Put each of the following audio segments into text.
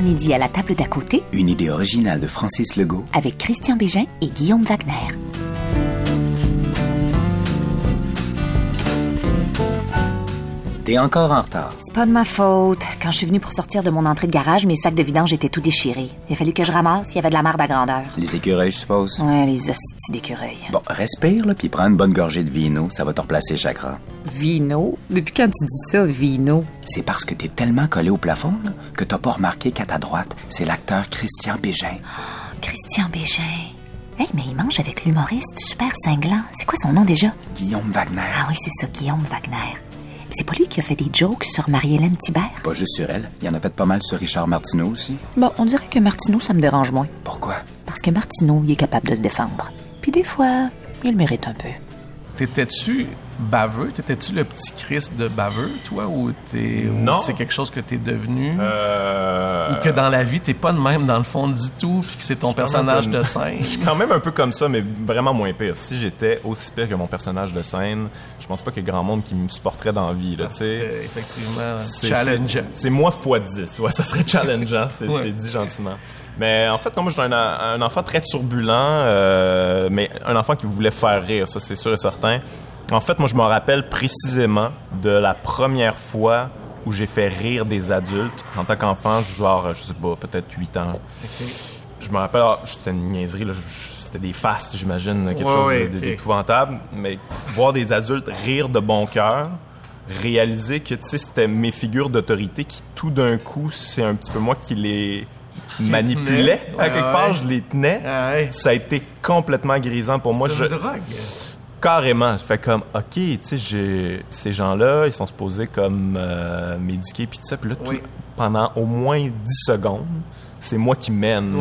Midi à la table d'à côté, Une idée originale de Francis Legault. avec Christian Bégin et Guillaume Wagner. T'es encore en retard. C'est pas de ma faute. Quand je suis venue pour sortir de mon entrée de garage, mes sacs de vidange étaient tout déchirés. Il a fallu que je ramasse, il y avait de la merde à grandeur. Les écureuils, je suppose? Ouais, les hosties d'écureuils. Bon, respire, là, puis prends une bonne gorgée de vino. Ça va te replacer chakra. Vino? Depuis quand tu dis ça, vino? C'est parce que t'es tellement collé au plafond, là, que t'as pas remarqué qu'à ta droite, c'est l'acteur Christian Bégin. Christian Bégin. Hey, mais il mange avec l'humoriste super cinglant. C'est quoi son nom déjà? Guillaume Wagner. Ah oui, c'est ça, Guillaume Wagner. C'est pas lui qui a fait des jokes sur Marie-Hélène Thibert? Pas juste sur elle. Il y en a fait pas mal sur Richard Martineau aussi. Bon, on dirait que Martineau, ça me dérange moins. Pourquoi? Parce que Martineau, il est capable de se défendre. Puis des fois, il mérite un peu. T'étais-tu baveux? T'étais-tu le petit Christ de baveux, toi, ou, c'est quelque chose que t'es devenu? Euh, Ou que dans la vie, t'es pas de même dans le fond du tout, puis que c'est ton personnage de scène? Je suis quand même un peu comme ça, mais vraiment moins pire. Si j'étais aussi pire que mon personnage de scène, je pense pas qu'il y ait grand monde qui me supporterait dans la vie, là, tu sais. Effectivement, C'est- challenge. c'est- C'est moi fois 10. Ouais, ça serait challengeant, c'est Ouais. c'est dit gentiment. Mais en fait, non, moi, j'étais un, un enfant très turbulent, euh, mais un enfant qui voulait faire rire, ça, c'est sûr et certain. En fait, moi, je me rappelle précisément de la première fois où j'ai fait rire des adultes. En tant qu'enfant, genre, je sais pas, peut-être 8 ans. Je me rappelle, ah, c'était une niaiserie, là, c'était des faces, j'imagine, quelque Ouais, chose ouais, d'épouvantable. Mais voir des adultes rire de bon cœur, réaliser que, tu sais, c'était mes figures d'autorité qui, tout d'un coup, c'est un petit peu moi qui les manipulais. À quelque ouais. part, je les tenais. Ah ouais. Ça a été complètement grisant pour moi. C'est Je, une drogue. carrément, je fais comme, OK, tu sais, ces gens-là, ils sont supposés comme euh, m'éduquer, puis tout ça. Puis là, tout- pendant au moins 10 secondes, c'est moi qui mène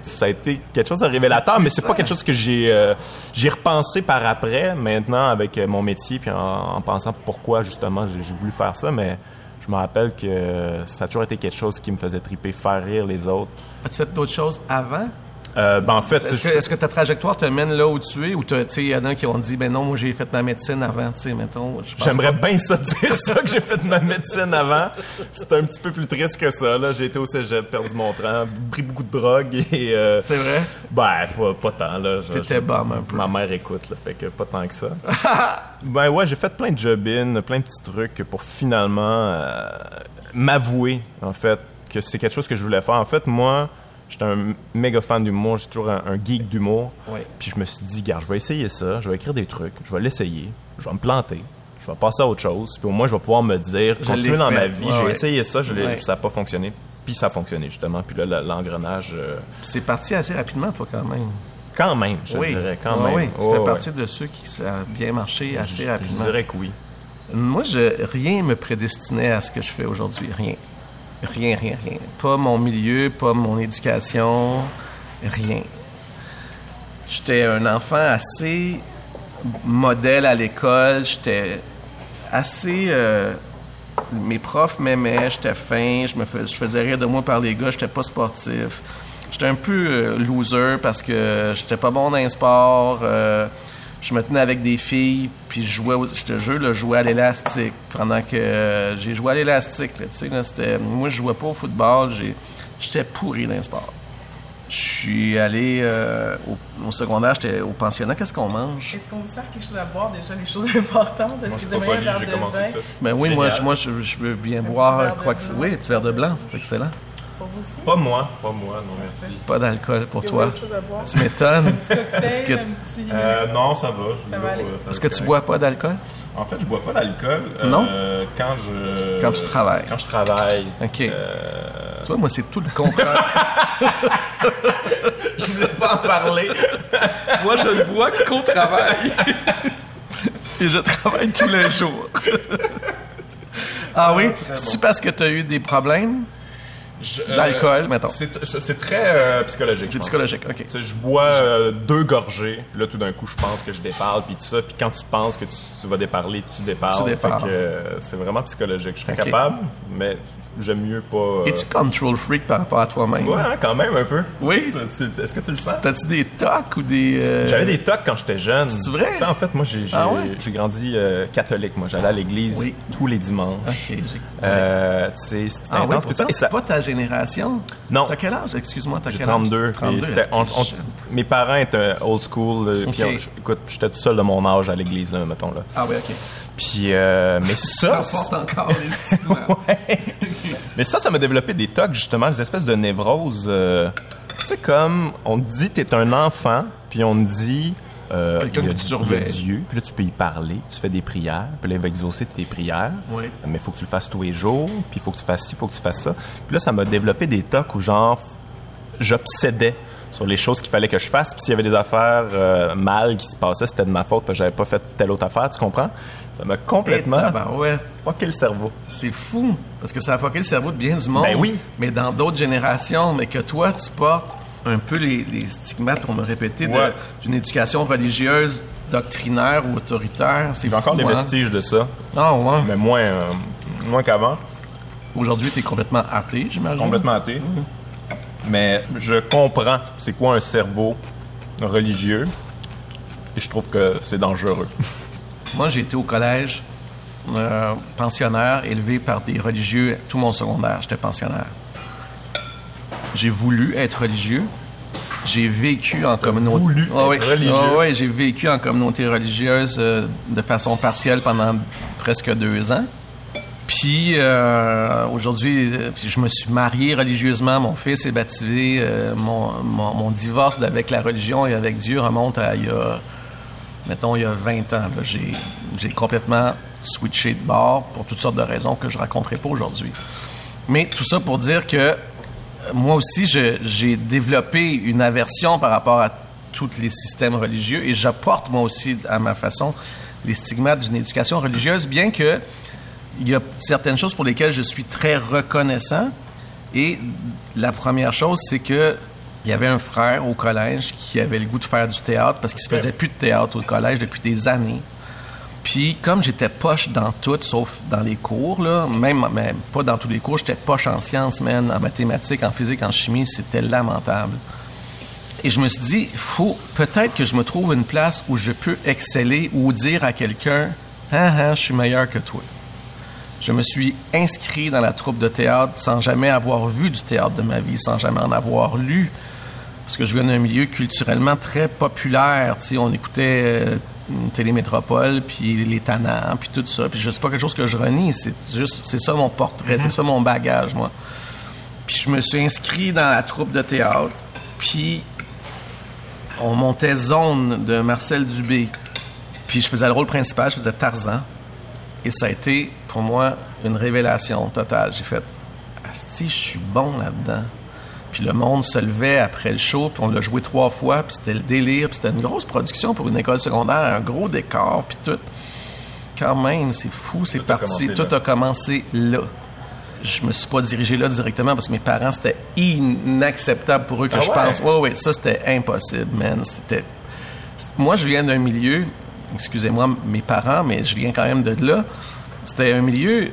ça a été quelque chose de révélateur, mais c'est pas quelque chose que j'ai euh, j'ai repensé par après, maintenant avec euh, mon métier, puis en, en pensant pourquoi justement j'ai j'ai voulu faire ça, mais je me rappelle que ça a toujours été quelque chose qui me faisait triper, faire rire les autres. As-tu fait d'autres choses avant? Euh, ben en fait, Est-ce que, ta trajectoire te mène là où tu es ou tu sais, il y en a qui ont dit, ben non, moi j'ai fait ma médecine avant, tu sais, mettons. J'aimerais bien ça dire ça que j'ai fait ma médecine avant. C'est un petit peu plus triste que ça. Là, j'ai été au cégep, perdu mon train, pris beaucoup de drogue et euh, C'est vrai? Ben, pas, pas tant, là. T'étais bum un peu. Ma mère écoute, là, fait que pas tant que ça. ben ouais, j'ai fait plein de job-in, plein de petits trucs pour finalement euh, m'avouer, en fait, que c'est quelque chose que je voulais faire. En fait, moi, j'étais un méga fan d'humour, j'ai toujours un, un geek d'humour. Oui. Puis je me suis dit, gars, je vais essayer ça, je vais écrire des trucs, je vais l'essayer, je vais me planter. Je vais passer à autre chose, puis au moins je vais pouvoir me dire, Je continuer dans ma vie, Ouais, j'ai ouais. essayé ça, je Ouais. ça n'a pas fonctionné, puis ça a fonctionné justement, puis là l'engrenage, euh, C'est parti assez rapidement, toi, quand même. quand même, je oui. dirais, quand même. Oui, tu fais partie de ceux qui ça a bien marché assez Je- rapidement. Je dirais que oui. Moi, je, rien me prédestinait à ce que je fais aujourd'hui. Rien. Rien, rien, rien. Pas mon milieu, pas mon éducation, rien. J'étais un enfant assez modèle à l'école. J'étais assez. euh, mes profs m'aimaient, j'étais fin, je me je faisais rire de moi par les gars, j'étais pas sportif. J'étais un peu euh, loser parce que j'étais pas bon dans les sports. euh, je me tenais avec des filles, puis je jouais, je te jure, là, je jouais à l'élastique. Pendant que euh, j'ai joué à l'élastique, là, tu sais, là, c'était, moi, je jouais pas au football, j'ai, j'étais pourri dans les sports. Je suis allé euh, au, au secondaire, j'étais au pensionnat. Qu'est-ce qu'on mange? Est-ce qu'on vous sert quelque chose à boire? Déjà, les choses importantes? Est-ce que vous verre j'ai de commencé ça. Ben oui, moi, je, moi je, je veux bien boire quoi que ce blanc. Oui, un petit verre de blanc, c'est excellent. Pour vous aussi? Pas moi, pas moi, non merci. Pas d'alcool pour toi. autre chose à boire? Tu m'étonnes. Cocktail, Est-ce que, un petit... Euh, non, ça va. Ça aller. ça est-ce que tu bois pas d'alcool? En fait, je bois pas d'alcool. Non? euh, quand je. Quand tu travailles. Quand je travaille. OK. Euh, Tu vois, moi, c'est tout le contraire. je voulais pas en parler. moi, je ne bois qu'au travail. Et je travaille tous les jours. ah oui? C'est-tu parce que tu as eu des problèmes? Je- euh, D'alcool, mettons. C'est très euh, psychologique. C'est psychologique, OK. Je bois euh, deux gorgées, là tout d'un coup je pense que je déparle, puis tout ça, puis quand tu penses que tu, vas déparler, tu déparles. C'est vraiment psychologique. Je serais capable, mais j'aime mieux pas. euh, Es-tu control freak par rapport à toi-même? tu vois, hein, quand même un peu. Oui. Est-ce que tu le sens? T'as-tu des tocs ou des... euh, J'avais des tocs quand j'étais jeune. C'est vrai? Tu sais, en fait, moi, j'ai Ah ouais? grandi euh, catholique. Moi, j'allais à l'église Oui. tous les dimanches. Ok. Euh, tu sais, c'était Ah intense. pourtant, Et ça- c'est pas ta génération. Non. T'as quel âge? Excuse-moi, t'as quel 32. âge? et 32. c'était- on- on- jeune? mes parents étaient old school. puis on- écoute, j'étais tout seul de mon âge à l'église, là, mettons. Là. Ah oui, OK. Puis, euh, mais ça, Ça porte encore les stigmates. mais ça, ça m'a développé des tocs, justement, des espèces de névroses. euh, tu sais, comme on te dit t'es un enfant, puis on te dit. euh, Quelqu'un que tu surveilles. Dieu, puis là, tu peux y parler, tu fais des prières, puis là, il va exaucer tes prières. Oui. Mais il faut que tu le fasses tous les jours, puis il faut que tu fasses ci, il faut que tu fasses ça. Puis là, ça m'a développé des tocs où, genre, j'obsédais sur les choses qu'il fallait que je fasse. Puis s'il y avait des affaires euh, mal qui se passaient, c'était de ma faute parce que j'avais pas fait telle autre affaire, tu comprends? Ça m'a complètement ouais. fucké le cerveau. C'est fou, parce que ça a fucké le cerveau de bien du monde. Ben oui. Mais dans d'autres générations, mais que toi, tu portes un peu les, les stigmates, on me répétait, Ouais. d'une éducation religieuse, doctrinaire ou autoritaire. C'est J'ai encore des hein? vestiges de ça, Ah ouais. mais moins, euh, moins qu'avant. Aujourd'hui, tu es complètement athée, j'imagine. Complètement athée. Mais je comprends c'est quoi un cerveau religieux et je trouve que c'est dangereux. Moi, j'ai été au collège euh, pensionnaire, élevé par des religieux tout mon secondaire. J'étais pensionnaire. J'ai voulu être religieux. J'ai vécu en communauté. voulu Ah oui. être religieux. Ah oui, j'ai vécu en communauté religieuse euh, de façon partielle pendant presque deux ans. Puis euh, aujourd'hui, euh, je me suis marié religieusement. Mon fils est baptisé. euh, mon, mon, divorce avec la religion et avec Dieu remonte à il y a mettons, il y a 20 ans, j'ai, complètement switché de bord pour toutes sortes de raisons que je raconterai pas aujourd'hui. Mais tout ça pour dire que moi aussi, j'ai développé une aversion par rapport à tous les systèmes religieux et j'apporte moi aussi à ma façon les stigmates d'une éducation religieuse, bien que il y a certaines choses pour lesquelles je suis très reconnaissant. Et la première chose, c'est que il y avait un frère au collège qui avait le goût de faire du théâtre parce qu'il se faisait plus de théâtre au collège depuis des années. Puis comme j'étais poche dans tout, sauf dans les cours, même pas dans tous les cours, j'étais poche en sciences, man, en mathématiques, en physique, en chimie, c'était lamentable. Et je me suis dit, faut peut-être que je me trouve une place où je peux exceller ou dire à quelqu'un, ah ah, je suis meilleur que toi. Je me suis inscrit dans la troupe de théâtre sans jamais avoir vu du théâtre de ma vie, sans jamais en avoir lu. Parce que je viens d'un milieu culturellement très populaire. Tu sais, on écoutait euh, Télémétropole, puis Les Tannants, puis tout ça. Puis c'est pas quelque chose que je renie, c'est juste, c'est ça mon portrait, c'est ça mon bagage, moi. Puis je me suis inscrit dans la troupe de théâtre, puis on montait Zone de Marcel Dubé. Puis je faisais le rôle principal, je faisais Tarzan. Et ça a été, pour moi, une révélation totale. J'ai fait, Asti, je suis bon là-dedans. Puis le monde se levait après le show, puis on l'a joué trois fois, puis c'était le délire, puis c'était une grosse production pour une école secondaire, un gros décor, puis tout. Quand même, c'est fou, c'est parti. Tout là. a commencé là. Je me suis pas dirigé là directement parce que mes parents, c'était inacceptable pour eux que Ah je ouais? pense. Oui, oui, ça, c'était impossible, man. C'était moi, je viens d'un milieu, excusez-moi mes parents, mais je viens quand même de là. C'était un milieu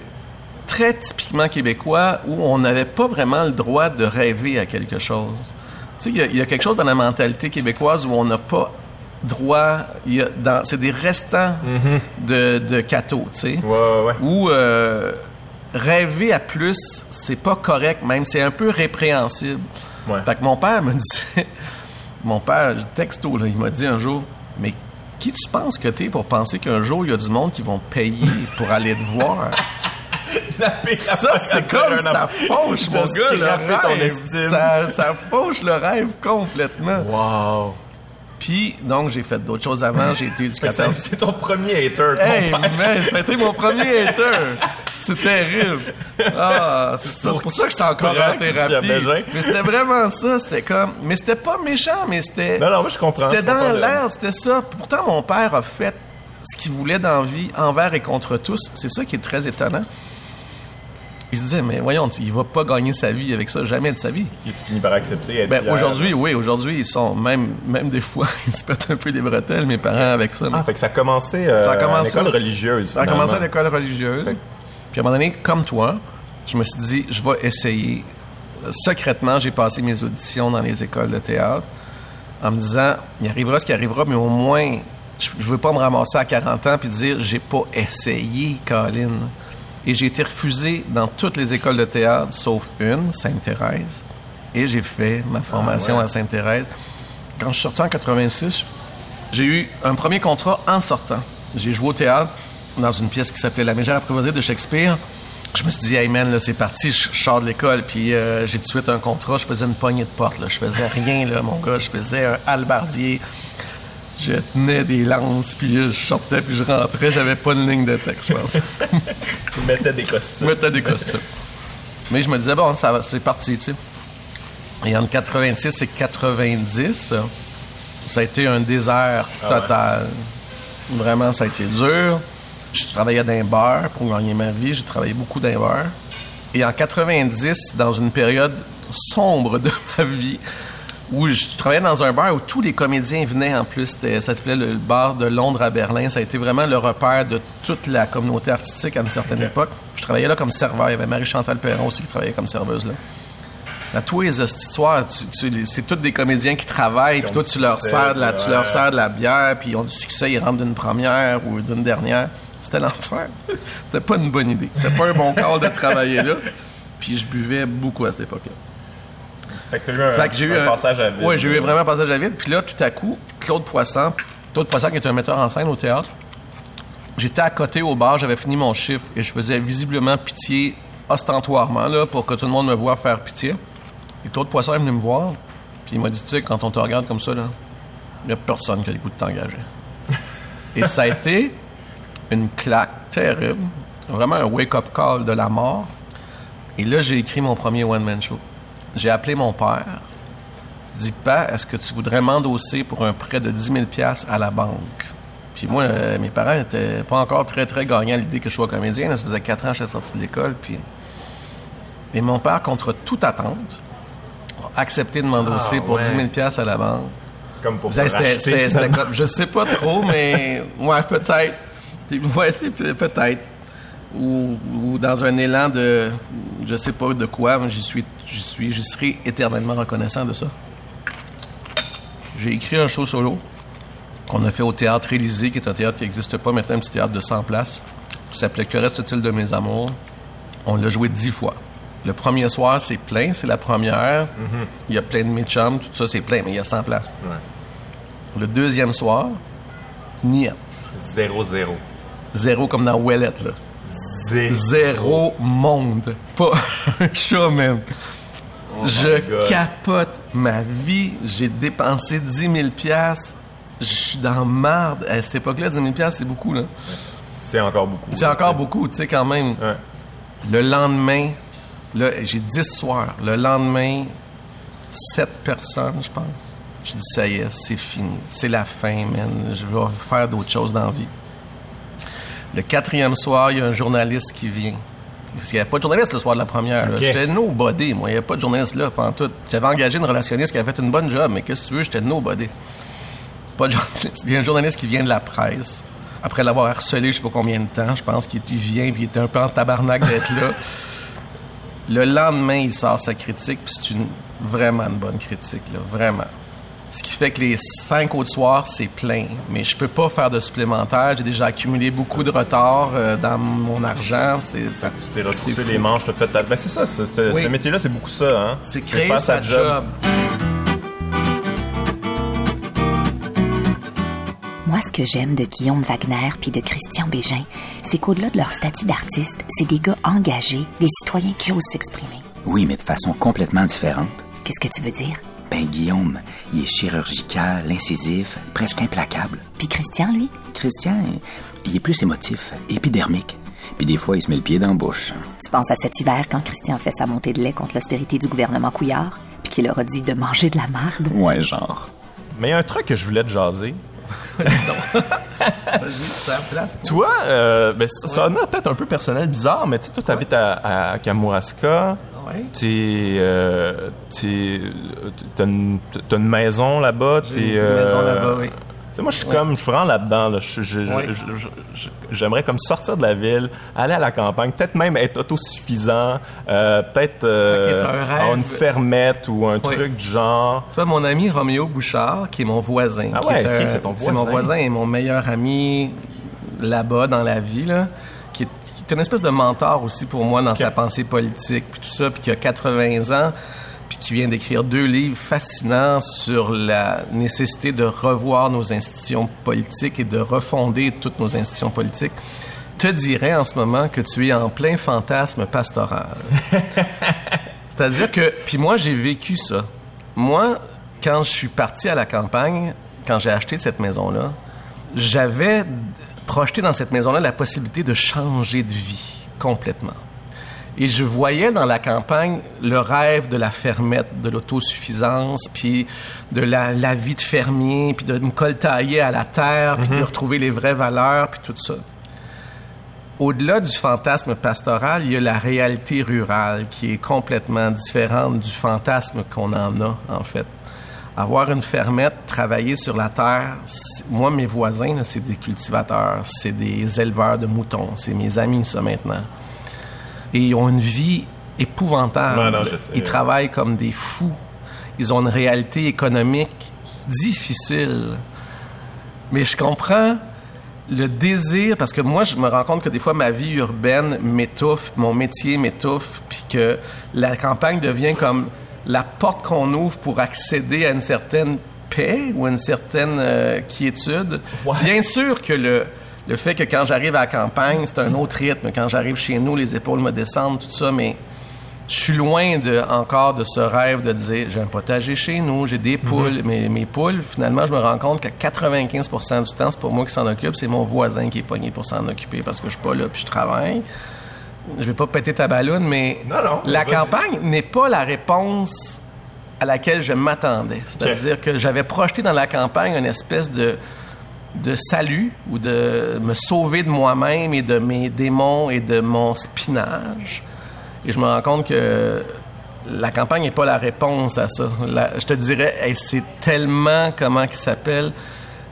très typiquement québécois où on n'avait pas vraiment le droit de rêver à quelque chose. Tu sais, il y a- il y, a quelque chose dans la mentalité québécoise où on n'a pas droit. C'est des restants de, de cathos, tu sais. Ouais, ouais, ouais. Où euh, rêver à plus, c'est pas correct, même c'est un peu répréhensible. Ouais. Fait que mon père me disait, mon père, texto, là, il m'a dit un jour, mais qui tu penses que t'es pour penser qu'un jour il y a du monde qui vont payer pour aller te voir? Ça, c'est comme ça fauche, mon T'as gars, le rêve. Ça, ça fauche le rêve complètement. Wow. Puis, donc, j'ai fait d'autres choses avant. J'ai été éducateur. C'est ton premier hater, ton Hey, père. man, ça a été mon premier hater. C'est terrible. Ah, c'est ça. C'est pour ça que j'étais encore en thérapie. Mais c'était vraiment ça. C'était comme. Mais c'était pas méchant, mais c'était. Non, non, moi, je comprends. C'était dans l'air, c'était ça. Pourtant, mon père a fait ce qu'il voulait dans la vie, envers et contre tous. C'est ça qui est très étonnant. Il se disait, mais voyons, il va pas gagner sa vie avec ça, jamais de sa vie. Tu finis par accepter Ben, aujourd'hui, oui, aujourd'hui, ils sont même, même des fois, ils se pètent un peu les bretelles, mes parents, avec ça. Ah, fait que ça a commencé, euh, Ça a à l'école religieuse. Ça a commencé à l'école religieuse. Fait- Puis à un moment donné, comme toi, je me suis dit, je vais essayer. Secrètement, j'ai passé mes auditions dans les écoles de théâtre en me disant, il arrivera ce qui arrivera, mais au moins, je ne veux pas me ramasser à 40 ans puis dire, j'ai pas essayé, Colin. Et j'ai été refusé dans toutes les écoles de théâtre, sauf une, Sainte-Thérèse. Et j'ai fait ma formation à Sainte-Thérèse. Quand je suis sorti en 86, j'ai eu un premier contrat en sortant. J'ai joué au théâtre dans une pièce qui s'appelait La Mégère apprivoisée de Shakespeare. Je me suis dit, hey man, là, c'est parti, je je sors de l'école, puis euh, j'ai tout de suite un contrat, je faisais une poignée de porte, là. Je faisais rien, là, mon gars, je faisais un halbardier. Je tenais des lances, puis je sortais, puis je rentrais, j'avais pas de ligne de texte, je pense. Tu mettais des Je costumes. mettais des costumes. Mais je me disais, bon, ça va, c'est parti, tu sais. Et entre 86 et 90, euh, ça a été un désert total. Vraiment, ça a été dur. Je travaillais dans un bar pour gagner ma vie. J'ai travaillé beaucoup dans un bar. Et en 90, dans une période sombre de ma vie, où je travaillais dans un bar où tous les comédiens venaient en plus. Ça s'appelait le bar de Londres à Berlin. Ça a été vraiment le repère de toute la communauté artistique à une certaine époque. Je travaillais là comme serveur. Il y avait Marie-Chantal Perron aussi qui travaillait comme serveuse là. À tous les histoires, c'est tous des comédiens qui travaillent, puis toi, tu leur, sers de la, tu leur sers de la bière, puis ils ont du succès, ils rentrent d'une première ou d'une dernière. C'était l'enfer. C'était pas une bonne idée. C'était pas un bon call de travailler là. Puis je buvais beaucoup à cette époque-là. Fait que t'as eu un, Fait que j'ai eu un passage à vide. Oui, j'ai eu vraiment un passage à vide. Puis là, tout à coup, Claude Poisson, Claude Poisson qui est un metteur en scène au théâtre, j'étais à côté au bar, j'avais fini mon chiffre et je faisais visiblement pitié ostentoirement là, pour que tout le monde me voie faire pitié. Et Claude Poisson est venu me voir, puis il m'a dit, tu sais, quand on te regarde comme ça, là, il n'y a personne qui a le goût de t'engager. et ça a été une claque terrible, vraiment un wake-up call de la mort. Et là, j'ai écrit mon premier one-man show. J'ai appelé mon père. Je dis, pas, est-ce que tu voudrais m'endosser pour un prêt de 10 000 à la banque? Puis moi, euh, mes parents n'étaient pas encore très, très gagnants à l'idée que je sois comédien. là. Ça faisait 4 ans que j'étais sorti de l'école. Puis... Et mon père, contre toute attente, a accepté de m'endosser Ah, pour ouais. 10 000 à la banque. Comme pour se C'était- comme, je sais pas trop, mais ouais, peut-être. Ouais, peut-être. Ou, ou dans un élan de, je sais pas de quoi, mais j'y suis, j'y suis, j'y serai éternellement reconnaissant de ça. J'ai écrit un show solo qu'on a fait au théâtre Élysée, qui est un théâtre qui n'existe pas maintenant, un petit théâtre de 100 places, qui s'appelait Que reste-t-il de mes amours? On l'a joué dix fois. Le premier soir, c'est plein, c'est la première. Il y a plein de mes chums, tout ça, c'est plein, mais il y a 100 places. Le deuxième soir, niet. Zéro, zéro. Zéro comme dans Ouellette, là. Zéro. Zéro monde. Pas un chat, même. Je Oh God. capote ma vie. J'ai dépensé 10 000 piastres. Je suis dans marde. À cette époque-là, 10 000 piastres, c'est beaucoup, là. C'est encore beaucoup. C'est encore beaucoup, tu sais, quand même. Ouais. Le lendemain, là, j'ai 10 soirs. Le lendemain, 7 personnes, je pense. Je dis, ça y est, c'est fini. C'est la fin, man. Je vais faire d'autres choses dans la vie. Le quatrième soir, il y a un journaliste qui vient. Parce qu'il n'y avait pas de journaliste le soir de la première. là. Ok. J'étais nobody, moi. Il n'y avait pas de journaliste là pendant tout. J'avais engagé une relationniste qui avait fait une bonne job, mais qu'est-ce que tu veux, j'étais nobody. Pas de journaliste. Il y a un journaliste qui vient de la presse. Après l'avoir harcelé, je sais pas combien de temps, je pense qu'il il vient, puis il était un peu en tabarnak d'être là. Le lendemain, il sort sa critique, puis c'est une vraiment une bonne critique, là, vraiment. Ce qui fait que les cinq autres soirs, c'est plein. Mais je peux pas faire de supplémentaire. J'ai déjà accumulé beaucoup de retard euh, dans mon argent. C'est ça. Tu t'es c'est retroussé les manches, t'as fait ta... Ben c'est ça, ce, ce- Oui. ce métier-là, c'est beaucoup ça, hein? C'est Tu créer faire sa ta job. Moi, ce que j'aime de Guillaume Wagner puis de Christian Bégin, c'est qu'au-delà de leur statut d'artiste, c'est des gars engagés, des citoyens qui osent s'exprimer. Oui, mais de façon complètement différente. Qu'est-ce que tu veux dire? Ben, Guillaume, il est chirurgical, incisif, presque implacable. Puis Christian, lui? Christian, il est plus émotif, épidermique. Puis des fois, il se met le pied dans la bouche. Tu penses à cet hiver quand Christian fait sa montée de lait contre l'austérité du gouvernement Couillard, puis qu'il leur a dit de manger de la marde? Ouais, genre. Mais il y a un truc que je voulais te jaser. Toi, euh, ben, ça, ça en a peut-être un peu personnel, bizarre, mais tu sais, toi, t'habites à, à Kamouraska. Ouais. T'es, euh, t'es, t'as une, t'as une maison là-bas. J'ai T'es, une maison euh, là-bas, oui. Moi, je suis comme, je suis vraiment là-dedans. Là. J'aimerais comme sortir de la ville, aller à la campagne, peut-être même être autosuffisant, euh, peut-être euh, un une fermette ou un truc du genre. Tu vois, mon ami Roméo Bouchard, qui est mon voisin. Ah ouais, c'est ton C'est mon voisin? voisin et mon meilleur ami là-bas dans la vie, là, qui est, qui est une espèce de mentor aussi pour moi dans sa pensée politique, puis tout ça, puis qui a 80 ans, puis qui vient d'écrire deux livres fascinants sur la nécessité de revoir nos institutions politiques et de refonder toutes nos institutions politiques te dirais en ce moment que tu es en plein fantasme pastoral. C'est-à-dire que, puis moi, j'ai vécu ça. Moi, quand je suis parti à la campagne, quand j'ai acheté cette maison-là, j'avais projeté dans cette maison-là la possibilité de changer de vie complètement. Et je voyais dans la campagne le rêve de la fermette, de l'autosuffisance, puis de la, la vie de fermier, puis de me coltailler à la terre, puis de retrouver les vraies valeurs, puis tout ça. Au-delà du fantasme pastoral, il y a la réalité rurale qui est complètement différente du fantasme qu'on en a, en fait. Avoir une fermette, travailler sur la terre, moi, mes voisins, c'est des cultivateurs, c'est des éleveurs de moutons, c'est mes amis, ça, maintenant. Et ils ont une vie épouvantable. Ouais, non, je sais. Ils travaillent comme des fous. Ils ont une réalité économique difficile. Mais je comprends le désir, parce que moi, je me rends compte que des fois, ma vie urbaine m'étouffe, mon métier m'étouffe, puis que la campagne devient comme la porte qu'on ouvre pour accéder à une certaine paix ou une certaine euh, quiétude. Bien sûr que le, le fait que quand j'arrive à la campagne, c'est un autre rythme. Quand j'arrive chez nous, les épaules me descendent, tout ça, mais je suis loin de, encore de ce rêve de dire j'ai un potager chez nous, j'ai des poules. mais mes poules, finalement, je me rends compte qu'à 95% du temps, c'est pas moi qui s'en occupe, c'est mon voisin qui est pogné pour s'en occuper parce que je suis pas là puis je travaille. Je vais pas péter ta balloune, mais Non, non, la campagne n'est pas la réponse à laquelle je m'attendais. C'est-à-dire que j'avais projeté dans la campagne une espèce de de salut ou de me sauver de moi-même et de mes démons et de mon spinage. Et je me rends compte que la campagne n'est pas la réponse à ça. Je te dirais, c'est tellement, comment il s'appelle,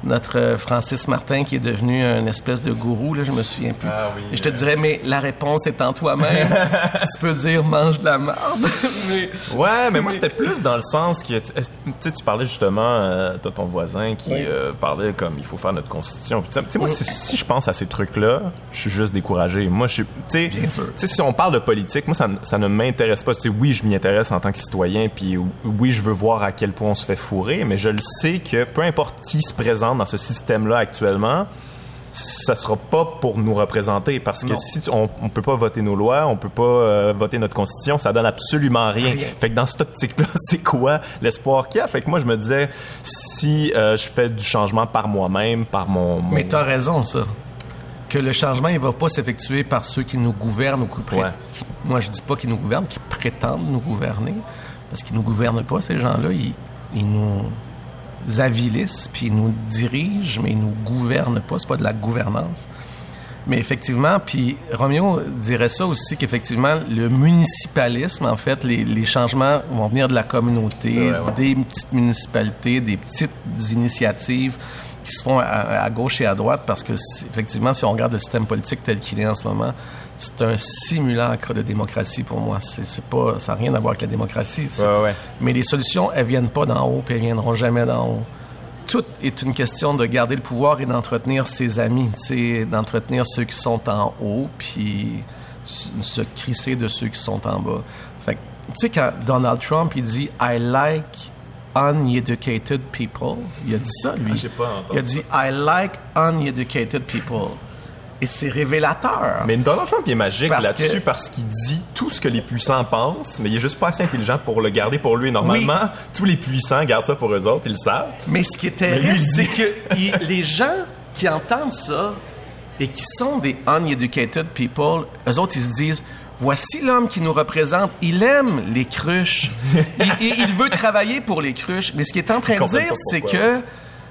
notre euh, Francis Martin qui est devenu un espèce de gourou, là, je me souviens plus. Ah oui, je te dirais, mais la réponse est en toi-même. tu peux dire, mange de la merde. mais, Ouais, mais moi, c'était plus dans le sens que, tu sais, tu parlais justement euh, de ton voisin qui euh, parlait comme il faut faire notre constitution. Tu sais, moi, si, si je pense à ces trucs-là, je suis juste découragé. Moi, je suis, tu sais, si on parle de politique, moi, ça, ça ne m'intéresse pas. Tu sais, oui, je m'y intéresse en tant que citoyen, puis oui, je veux voir à quel point on se fait fourrer, mais je le sais que peu importe qui se présente dans ce système-là actuellement, ça sera pas pour nous représenter parce que Non. si on, on peut pas voter nos lois, on peut pas euh, voter notre constitution, ça donne absolument rien. Rien. Fait que dans cette optique-là, c'est quoi l'espoir qu'il y a? Fait que moi je me disais si euh, je fais du changement par moi-même, par mon, mon- Mais t'as raison, ça. Que le changement, il va pas s'effectuer par ceux qui nous gouvernent ou qui, pré- Ouais. qui- moi, je dis pas qu'ils nous gouvernent, qui prétendent nous gouverner, parce qu'ils nous gouvernent pas, ces gens-là. Ils, ils nous avilissent, puis ils nous dirigent, mais ils nous gouvernent pas. C'est pas de la gouvernance. Mais effectivement, puis Roméo dirait ça aussi, qu'effectivement, le municipalisme, en fait, les, les changements vont venir de la communauté, C'est vrai, ouais. des petites municipalités, des petites initiatives qui se font à, à gauche et à droite, parce que, effectivement, si on regarde le système politique tel qu'il est en ce moment, c'est un simulacre de démocratie pour moi. C'est pas, ça n'a rien à voir avec la démocratie. C'est- Ouais, ouais. Mais les solutions, elles viennent pas d'en haut, puis elles viendront jamais d'en haut. Tout est une question de garder le pouvoir et d'entretenir ses amis, d'entretenir ceux qui sont en haut, puis se crisser de ceux qui sont en bas. Fait tu sais, quand Donald Trump, il dit « I like uneducated people », il a dit ça, lui. Ah, pas entendu il a dit « I like uneducated people ». Et c'est révélateur. Mais Donald Trump il est magique là-dessus que- parce qu'il dit tout ce que les puissants pensent, mais il est juste pas assez intelligent pour le garder pour lui. Normalement, tous les puissants gardent ça pour eux autres, ils le savent. Mais ce qui est terrible, c'est que il- les gens qui entendent ça et qui sont des uneducated people, eux autres, ils se disent Voici l'homme qui nous représente. Il aime les cruches. il, il- il veut travailler pour les cruches. Mais ce qu'il est en train de dire, c'est que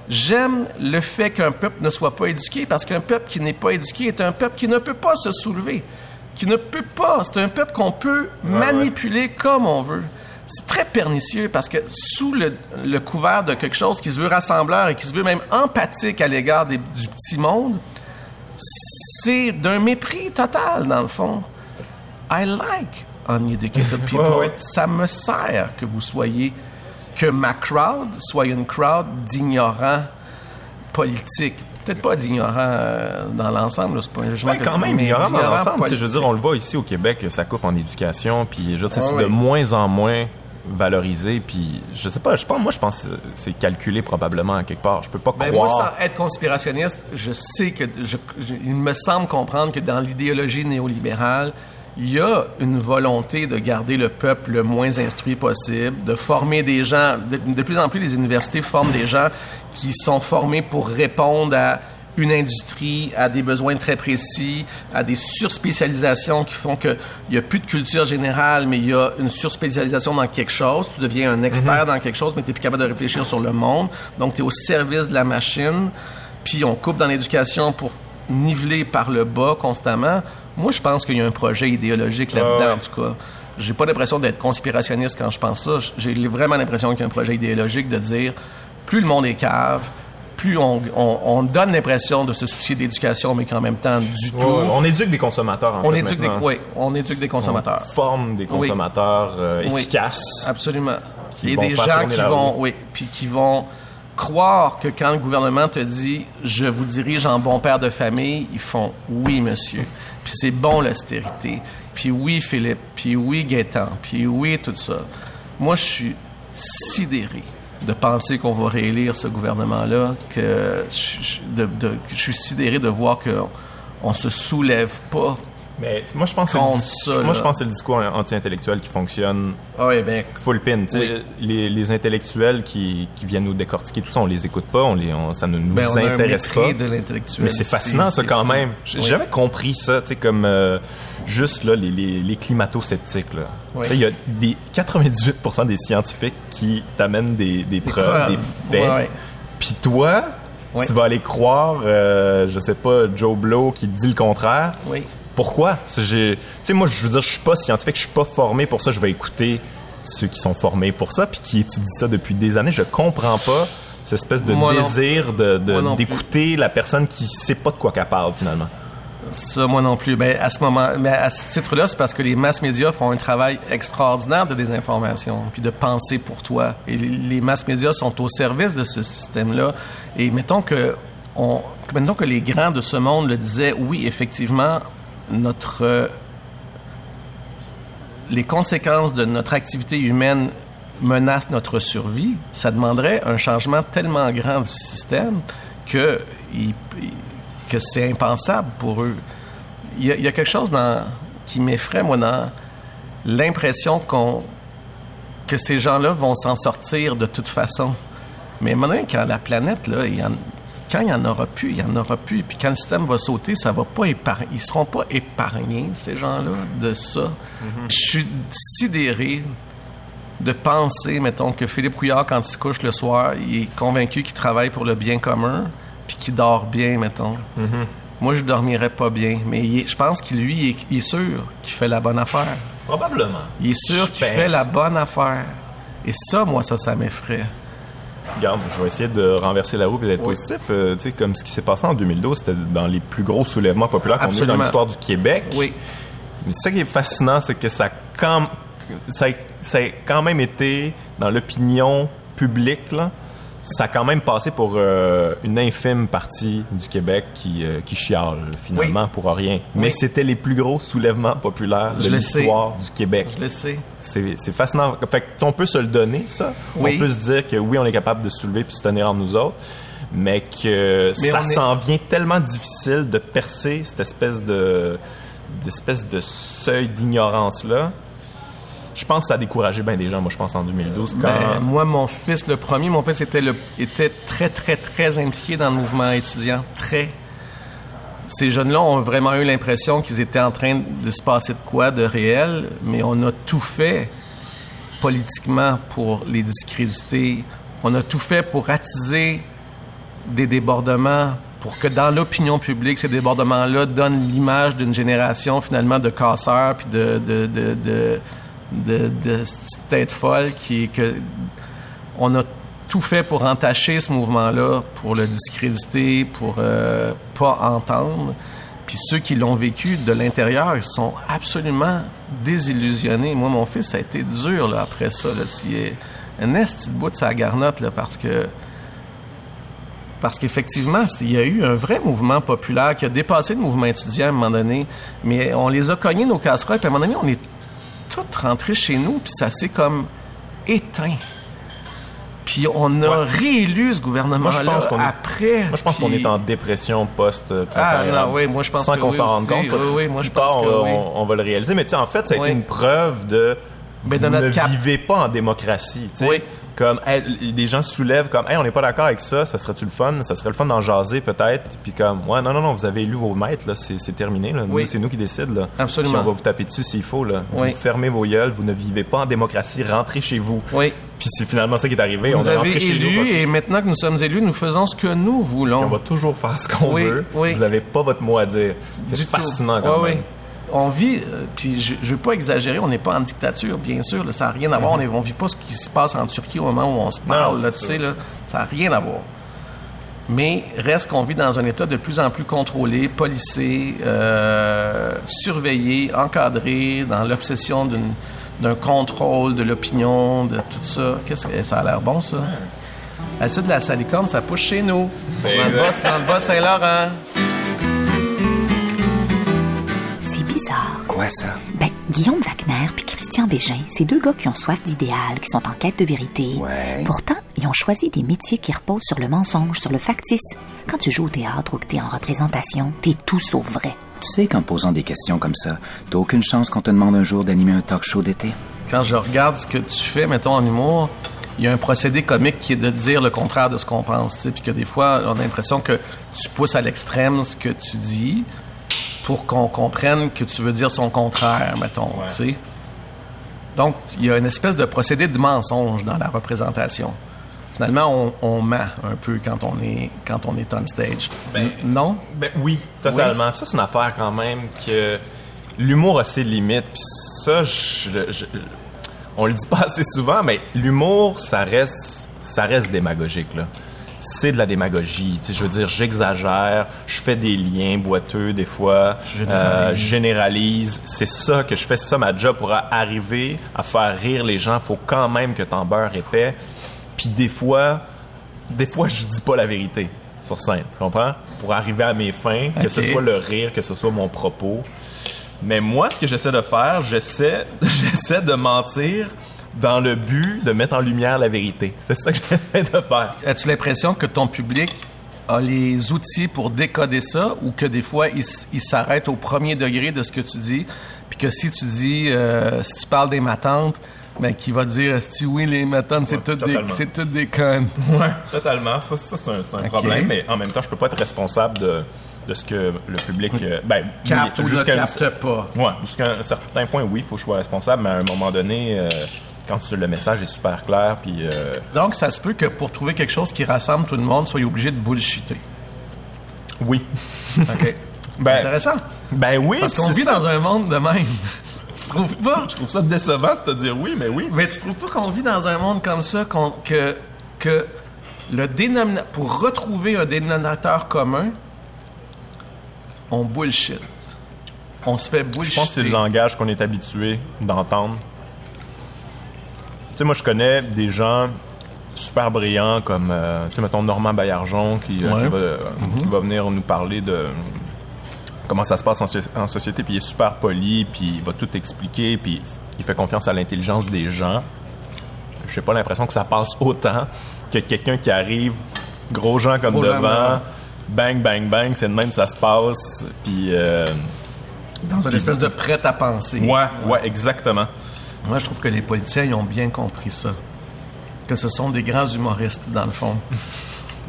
j'aime le fait qu'un peuple ne soit pas éduqué parce qu'un peuple qui n'est pas éduqué est un peuple qui ne peut pas se soulever. Qui ne peut pas. C'est un peuple qu'on peut manipuler comme on veut. c'est très pernicieux parce que sous le, le couvert de quelque chose qui se veut rassembleur et qui se veut même empathique à l'égard du petit monde, c'est d'un mépris total, dans le fond. I like uneducated people. Ouais, ouais. Ça me sert que vous soyez, que ma crowd soit une crowd d'ignorants politiques. Peut-être pas d'ignorants euh, dans l'ensemble, c'est pas un jugement. Ouais, que- quand même, mais ignorant dans l'ensemble. Sais, Je veux dire, on le voit ici au Québec, ça coupe en éducation, puis je Ah c'est de moins en moins valorisé, puis je sais pas, je pense, moi je pense que c'est calculé probablement à quelque part. Je peux pas Ben, moi, croire. sans être conspirationniste, je sais que je- je- il me semble comprendre que dans l'idéologie néolibérale, il y a une volonté de garder le peuple le moins instruit possible, de former des gens. De, de plus en plus, les universités forment des gens qui sont formés pour répondre à une industrie, à des besoins très précis, à des surspécialisations qui font qu'il n'y a plus de culture générale, mais il y a une surspécialisation dans quelque chose. Tu deviens un expert dans quelque chose, mais tu n'es plus capable de réfléchir sur le monde. Donc, tu es au service de la machine. Puis, on coupe dans l'éducation pour niveler par le bas constamment. Moi, je pense qu'il y a un projet idéologique là-dedans, ouais. en tout cas. J'ai pas l'impression d'être conspirationniste quand je pense ça. J'ai vraiment l'impression qu'il y a un projet idéologique de dire plus le monde est cave, plus on, on- on donne l'impression de se soucier d'éducation, mais qu'en même temps, du Ouais, tout. on éduque des consommateurs. En On fait, éduque, des, oui, on éduque des consommateurs. On forme des consommateurs euh, Oui. efficaces. Absolument. Qui Il y a vont des gens qui vont, roue. oui, puis qui vont croire que quand le gouvernement te dit je vous dirige en bon père de famille, ils font oui monsieur. Puis c'est bon l'austérité. Puis oui Philippe, puis oui Gaétan, puis oui tout ça. Moi je suis sidéré de penser qu'on va réélire ce gouvernement-là, que je, je- suis sidéré de voir que on se soulève pas. Mais moi, je pense que Contre ça, moi, là. je pense que c'est le discours anti-intellectuel qui fonctionne Ah oui, ben full pin. Oui. Les, les intellectuels qui, qui viennent nous décortiquer tout ça, on les écoute pas, on les, on- ça ne nous ben, on a un intéresse pas. de l'intellectuel. Mais c'est fascinant, ça, quand fou. même. J'ai Oui. jamais compris ça, tu sais, comme euh, juste là, les, les, les climato-sceptiques. Il y a des 98% des scientifiques qui t'amènent des, des preuves, preuves. des faits. Puis toi, Oui. tu vas aller croire, euh, je sais pas, Joe Blow qui dit le contraire. Oui. Pourquoi? Tu sais, moi, je veux dire, je suis pas scientifique, je suis pas formé pour ça. Je vais écouter ceux qui sont formés pour ça, puis qui étudient ça depuis des années. Je comprends pas cette espèce de Moi désir de- d'écouter la personne qui sait pas de quoi qu'elle parle, finalement. Ça, moi non plus. Ben, à ce moment, mais à ce titre-là, c'est parce que les mass médias font un travail extraordinaire de désinformation, puis de penser pour toi. Et les, les mass médias sont au service de ce système-là. Et mettons que, on, mettons que les grands de ce monde le disaient, oui, effectivement, notre, euh, les conséquences de notre activité humaine menacent notre survie. Ça demanderait un changement tellement grand du système que que c'est impensable pour eux. Il y, a, a quelque chose dans, qui m'effraie, moi, dans l'impression qu'on que ces gens-là vont s'en sortir de toute façon. Mais maintenant, quand la planète, là, il y en- quand il n'y en aura plus, il n'y en aura plus. Puis quand le système va sauter, ça va pas épargner. Ils seront pas épargnés, ces gens-là, de ça. Je suis sidéré de penser, mettons, que Philippe Couillard, quand il se couche le soir, il est convaincu qu'il travaille pour le bien commun, puis qu'il dort bien, mettons. Moi, je dormirais pas bien, mais est- je pense qu'il lui, il est, il est sûr qu'il fait la bonne affaire. Probablement. Il est sûr qu'il fait la bonne affaire. Et ça, moi, ça, ça m'effraie. Regarde, je vais essayer de renverser la roue et d'être positif. Euh, tu sais, comme ce qui s'est passé en 2012, c'était dans les plus gros soulèvements populaires qu'on a eu dans l'histoire du Québec. Oui. Mais ça qui est fascinant, c'est que ça quand, ça, ça a quand même été dans l'opinion publique, là, ça a quand même passé pour euh, une infime partie du Québec qui, euh, qui chiale finalement Oui. pour rien. Mais Oui. c'était les plus gros soulèvements populaires de l'histoire du Québec. Je le sais. C'est fascinant. Fait on peut se le donner, ça. Oui. On peut se dire que oui, on est capable de soulever puis se tenir entre nous autres, mais que Mais ça est- s'en vient tellement difficile de percer cette espèce de d'espèce de seuil d'ignorance-là. Je pense que ça a découragé bien des gens, moi, je pense, en 2012. Quand... Ben, moi, mon fils, le premier, mon fils était, le, était très, très, très impliqué dans le mouvement étudiant. Très. Ces jeunes-là ont vraiment eu l'impression qu'ils étaient en train de se passer de quoi de réel, mais on a tout fait politiquement pour les discréditer. On a tout fait pour attiser des débordements pour que dans l'opinion publique, ces débordements-là donnent l'image d'une génération finalement de casseurs puis de, de, de, de, de, tête folle qui est que on a tout fait pour entacher ce mouvement-là, pour le discréditer, pour euh, pas entendre. Puis ceux qui l'ont vécu de l'intérieur, ils sont absolument désillusionnés. Moi, mon fils, ça a été dur après ça. Là, s'il est un esti de bout de sa garnotte, là, parce que parce qu'effectivement, c'est- il y a eu un vrai mouvement populaire qui a dépassé le mouvement étudiant à un moment donné. Mais on les a cognés, nos casseroles, puis à un moment donné, on est tous rentrés chez nous, puis ça s'est comme éteint. Puis on a Ouais. réélu ce gouvernement-là Moi, je pense qu'on est- après. Moi, je pense qu'on est en dépression post Ah, non, oui, moi, je pense sans que qu'on oui s'en rende compte. Oui, oui, moi, je pense que on, va- oui. on, on va le réaliser. Mais tu sais, en fait, ça a été une preuve de Mais vous de notre ne cap- vivez pas en démocratie. tu sais. Oui. Comme hey, des gens soulèvent comme hey, on n'est pas d'accord avec ça, ça serait-tu le fun, ça serait le fun d'en jaser peut-être. Puis comme ouais non non non, vous avez élu vos maîtres là, c'est c'est terminé là. Nous, Oui. c'est nous qui décide là. Absolument. Puis on va vous taper dessus s'il faut là. Oui. Vous fermez vos gueules, vous ne vivez pas en démocratie, rentrez chez vous. Oui. Puis c'est finalement ça qui est arrivé. Vous on est avez rentré chez nous. élu et maintenant que nous sommes élus, nous faisons ce que nous voulons. on va toujours faire ce qu'on Oui, veut. Vous n'avez pas votre mot à dire. Du C'est tout. fascinant quand Ouais, même. On vit, euh, puis je, je veux pas exagérer, on n'est pas en dictature, bien sûr, là, ça n'a rien à voir. On, est, on vit pas ce qui se passe en Turquie au moment où on se parle, Mhm. Non, là, c'est tu sais, là, ça n'a rien à voir. Mais reste qu'on vit dans un état de plus en plus contrôlé, policé, euh, surveillé, encadré, dans l'obsession d'un contrôle de l'opinion, de tout ça. Qu'est-ce que ça a l'air bon, ça? Acide de la salicorne, ça pousse chez nous. C'est Dans le exact. bas, dans le bas Quoi ça? Ben, Guillaume Wagner puis Christian Bégin, c'est deux gars qui ont soif d'idéal, qui sont en quête de vérité. Ouais. Pourtant, ils ont choisi des métiers qui reposent sur le mensonge, sur le factice. Quand tu joues au théâtre ou que t'es en représentation, t'es tout sauf vrai. Tu sais qu'en posant des questions comme ça, t'as aucune chance qu'on te demande un jour d'animer un talk show d'été? quand je regarde ce que tu fais, mettons en humour, il y a un procédé comique qui est de dire le contraire de ce qu'on pense, tu sais, puis que des fois, on a l'impression que tu pousses à l'extrême ce que tu dis pour qu'on comprenne que tu veux dire son contraire, mettons, sais. Donc, il y a une espèce de procédé de mensonge dans la représentation. Finalement, on, on ment un peu quand on est, quand on est on stage. Ben, non? Ben oui, totalement. Ça, c'est une affaire quand même que l'humour a ses limites. Puis ça, je, je- on le dit pas assez souvent, mais l'humour, ça reste, ça reste démagogique, là. C'est de la démagogie. Tu sais, je veux dire, j'exagère, je fais des liens boiteux des fois, euh, je généralise. C'est ça que je fais, c'est ça ma job pour arriver à faire rire les gens. Faut quand même que t'en beurres épais. Puis des fois, des fois, je dis pas la vérité sur scène, tu comprends? Pour arriver à mes fins, que ce soit le rire, que ce soit mon propos. Mais moi, ce que j'essaie de faire, j'essaie, j'essaie de mentir dans le but de mettre en lumière la vérité. C'est ça que j'essaie de faire. As-tu l'impression que ton public a les outils pour décoder ça ou que des fois, il, s'arrête au premier degré de ce que tu dis, puis que si tu dis, euh, si tu parles des matantes, ben, qui va dire, si oui, les matantes, c'est Ouais, toutes des, c'est toutes des connes. Ouais, totalement. Ça, ça, c'est un, problème, mais en même temps, je peux pas être responsable de, de ce que le public... euh, ben, Capte oui, ou ne capte pas. Ouais, jusqu'à un certain point, oui, il faut que je sois responsable, mais à un moment donné, euh, quand le message est super clair, puis... euh, Donc, ça se peut que pour trouver quelque chose qui rassemble tout le monde, soyez obligé de bullshiter. oui. OK. Ben, Intéressant. Ben oui, Parce qu'on vit ça. dans un monde de même. tu trouves pas? Je trouve ça décevant de te dire oui, mais oui. Mais tu trouves pas qu'on vit dans un monde comme ça, qu'on- que, que le dénomina- pour retrouver un dénominateur commun, on bullshit. On se fait Je pense que c'est le langage qu'on est habitué d'entendre. Sais, moi, je connais des gens super brillants comme, euh, tu sais, mettons, Normand Baillargeon qui, euh, Ouais. qui va, qui va venir nous parler de comment ça se passe en, so- en société, puis il est super poli, puis il va tout expliquer, puis il fait confiance à l'intelligence des gens. J'ai pas l'impression que ça passe autant que quelqu'un qui arrive, gros gens comme Gros gens devant, devant. bang, bang, bang, c'est de même ça se passe, puis... euh, Dans une espèce de prêt à penser. Ouais, ouais, exactement. Moi, je trouve que les politiciens ils ont bien compris ça. Que ce sont des grands humoristes, dans le fond.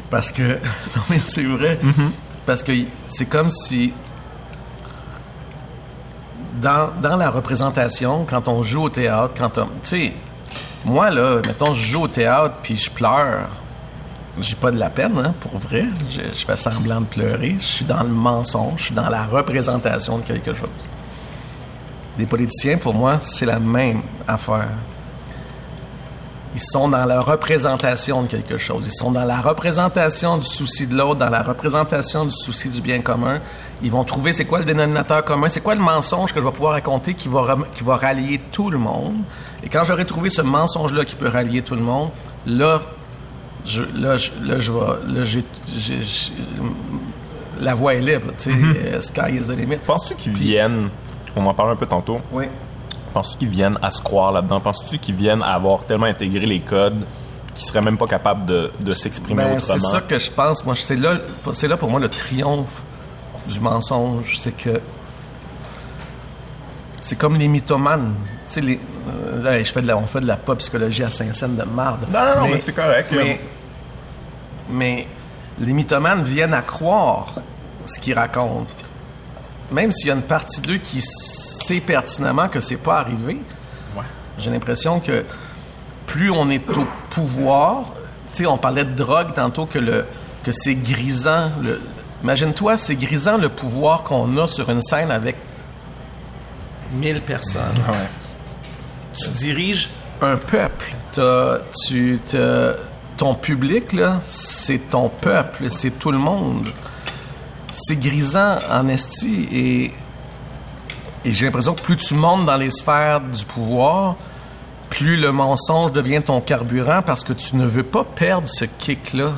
Parce que. Non, mais c'est vrai. Parce que c'est comme si. Dans, dans la représentation, quand on joue au théâtre, quand on. Tu sais, moi, là, mettons, je joue au théâtre puis je pleure. J'ai pas de la peine, hein, pour vrai. Je, je fais semblant de pleurer. Je suis dans le mensonge. Je suis dans la représentation de quelque chose. Des politiciens, pour moi, c'est la même affaire. Ils sont dans la représentation de quelque chose. Ils sont dans la représentation du souci de l'autre, dans la représentation du souci du bien commun. Ils vont trouver c'est quoi le dénominateur commun, c'est quoi le mensonge que je vais pouvoir raconter qui va, qui va rallier tout le monde. Et quand j'aurai trouvé ce mensonge-là qui peut rallier tout le monde, là, je, là, je, là, je vais, là, j'ai, la voie est libre, tu sais, euh, sky is the limit. Penses-tu qu'ils viennent, on en parlait un peu tantôt, Oui. penses-tu qu'ils viennent à se croire là-dedans? Penses-tu qu'ils viennent à avoir tellement intégré les codes qu'ils seraient même pas capables de, de s'exprimer Ben, autrement? c'est ça que je pense. Moi, c'est là, c'est là pour moi le triomphe du mensonge. C'est que c'est comme les mythomanes. Tu sais, les, euh, là, je fais de la, on fait de la pop psychologie à Saint-Saëns de marde. Non, non, non, mais c'est correct. Mais, mais les mythomanes viennent à croire ce qu'ils racontent. Même s'il y a une partie d'eux qui sait pertinemment que c'est pas arrivé. Ouais. J'ai l'impression que plus on est au pouvoir, tu sais, on parlait de drogue tantôt que le que c'est grisant. Le, imagine-toi, c'est grisant le pouvoir qu'on a sur une scène avec 1000 personnes. Ouais. Tu diriges un peuple. T'as- tu, t'as- ton public, là, c'est ton peuple, c'est tout le monde. C'est grisant en esti et, et j'ai l'impression que plus tu montes dans les sphères du pouvoir, plus le mensonge devient ton carburant parce que tu ne veux pas perdre ce kick-là.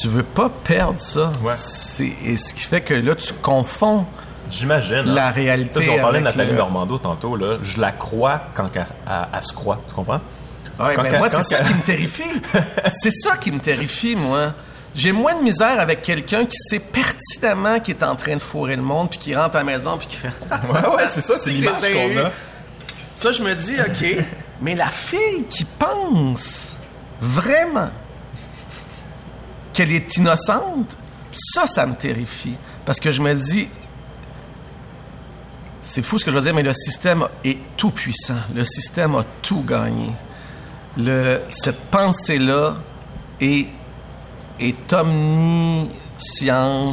Tu veux pas perdre ça. Ouais. C'est, et ce qui fait que là, tu confonds J'imagine. la hein. réalité. On parlait de Nathalie le- Normando tantôt, là. Je la crois quand elle, elle- elle se croit. Tu comprends? Ouais, Quand ben moi, c'est ça qui me terrifie. c'est ça qui me terrifie, moi. J'ai moins de misère avec quelqu'un qui sait pertinemment qu'il est en train de fourrer le monde, puis qui rentre à la maison, puis qui fait... Ouais, ouais, c'est ça, c'est l'image qu'on a. Ça, je me dis, OK, mais la fille qui pense vraiment qu'elle est innocente, ça, ça me terrifie. Parce que je me dis, c'est fou ce que je veux dire, mais le système est tout puissant. Le système a tout gagné. Le, cette pensée-là est, est omnisciente.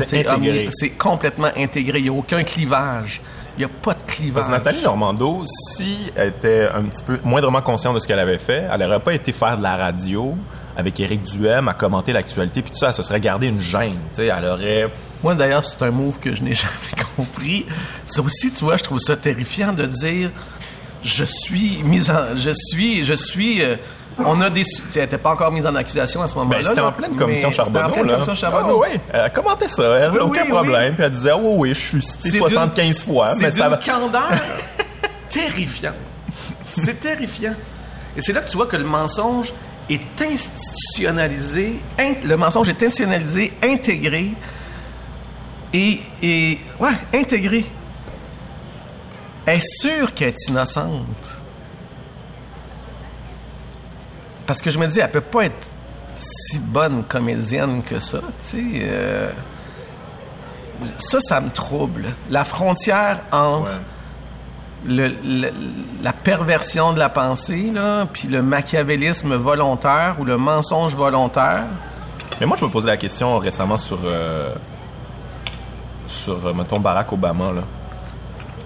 C'est omni- complètement intégré. Il n'y a aucun clivage. Il n'y a pas de clivage. Parce que Nathalie Normando, si elle était un petit peu moindrement consciente de ce qu'elle avait fait, elle n'aurait pas été faire de la radio avec Éric Duhem à commenter l'actualité, puis tout ça, elle se serait gardé une gêne. Tu sais, elle aurait... Moi, d'ailleurs, c'est un move que je n'ai jamais compris. Ça aussi, tu vois, je trouve ça terrifiant de dire je suis mise en. Je suis. Je suis. euh, on a des. Elle n'était pas encore mise en accusation à ce moment-là. Ben, c'était en pleine commission Charbonneau. en pleine là. commission Charbonneau. Ah, oui, elle commentait ça, elle, Oui, aucun oui, problème. Puis elle disait, oh, oui, oui, je suis cité C'est 75 d'une- fois, C'est ça va... candeur terrifiant. C'est terrifiant. Et c'est là que tu vois que le mensonge est institutionnalisé, le mensonge est institutionnalisé, intégré et, et ouais, intégré. Elle est sûre qu'elle est innocente? Parce que je me dis, elle peut pas être si bonne comédienne que ça, tu sais. euh, ça, ça me trouble. La frontière entre le- le- la perversion de la pensée, là, puis le machiavélisme volontaire ou le mensonge volontaire. Mais moi, je me posais la question récemment sur, euh, sur euh, mettons, Barack Obama. Là.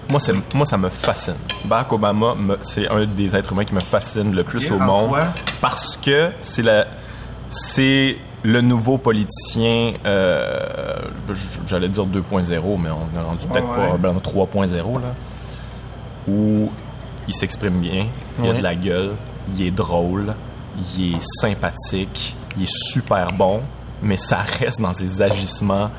Moi, c'est, moi, ça me fascine. Barack Obama, c'est un des êtres humains qui me fascine le plus au monde. quoi? Parce que c'est la, c'est le nouveau politicien, euh, j'allais dire 2.0, mais on est rendu peut-être ouais. pas dans 3.0, là, où il s'exprime bien, il a Ouais. de la gueule, il est drôle, il est sympathique, il est super bon, mais ça reste dans ses agissements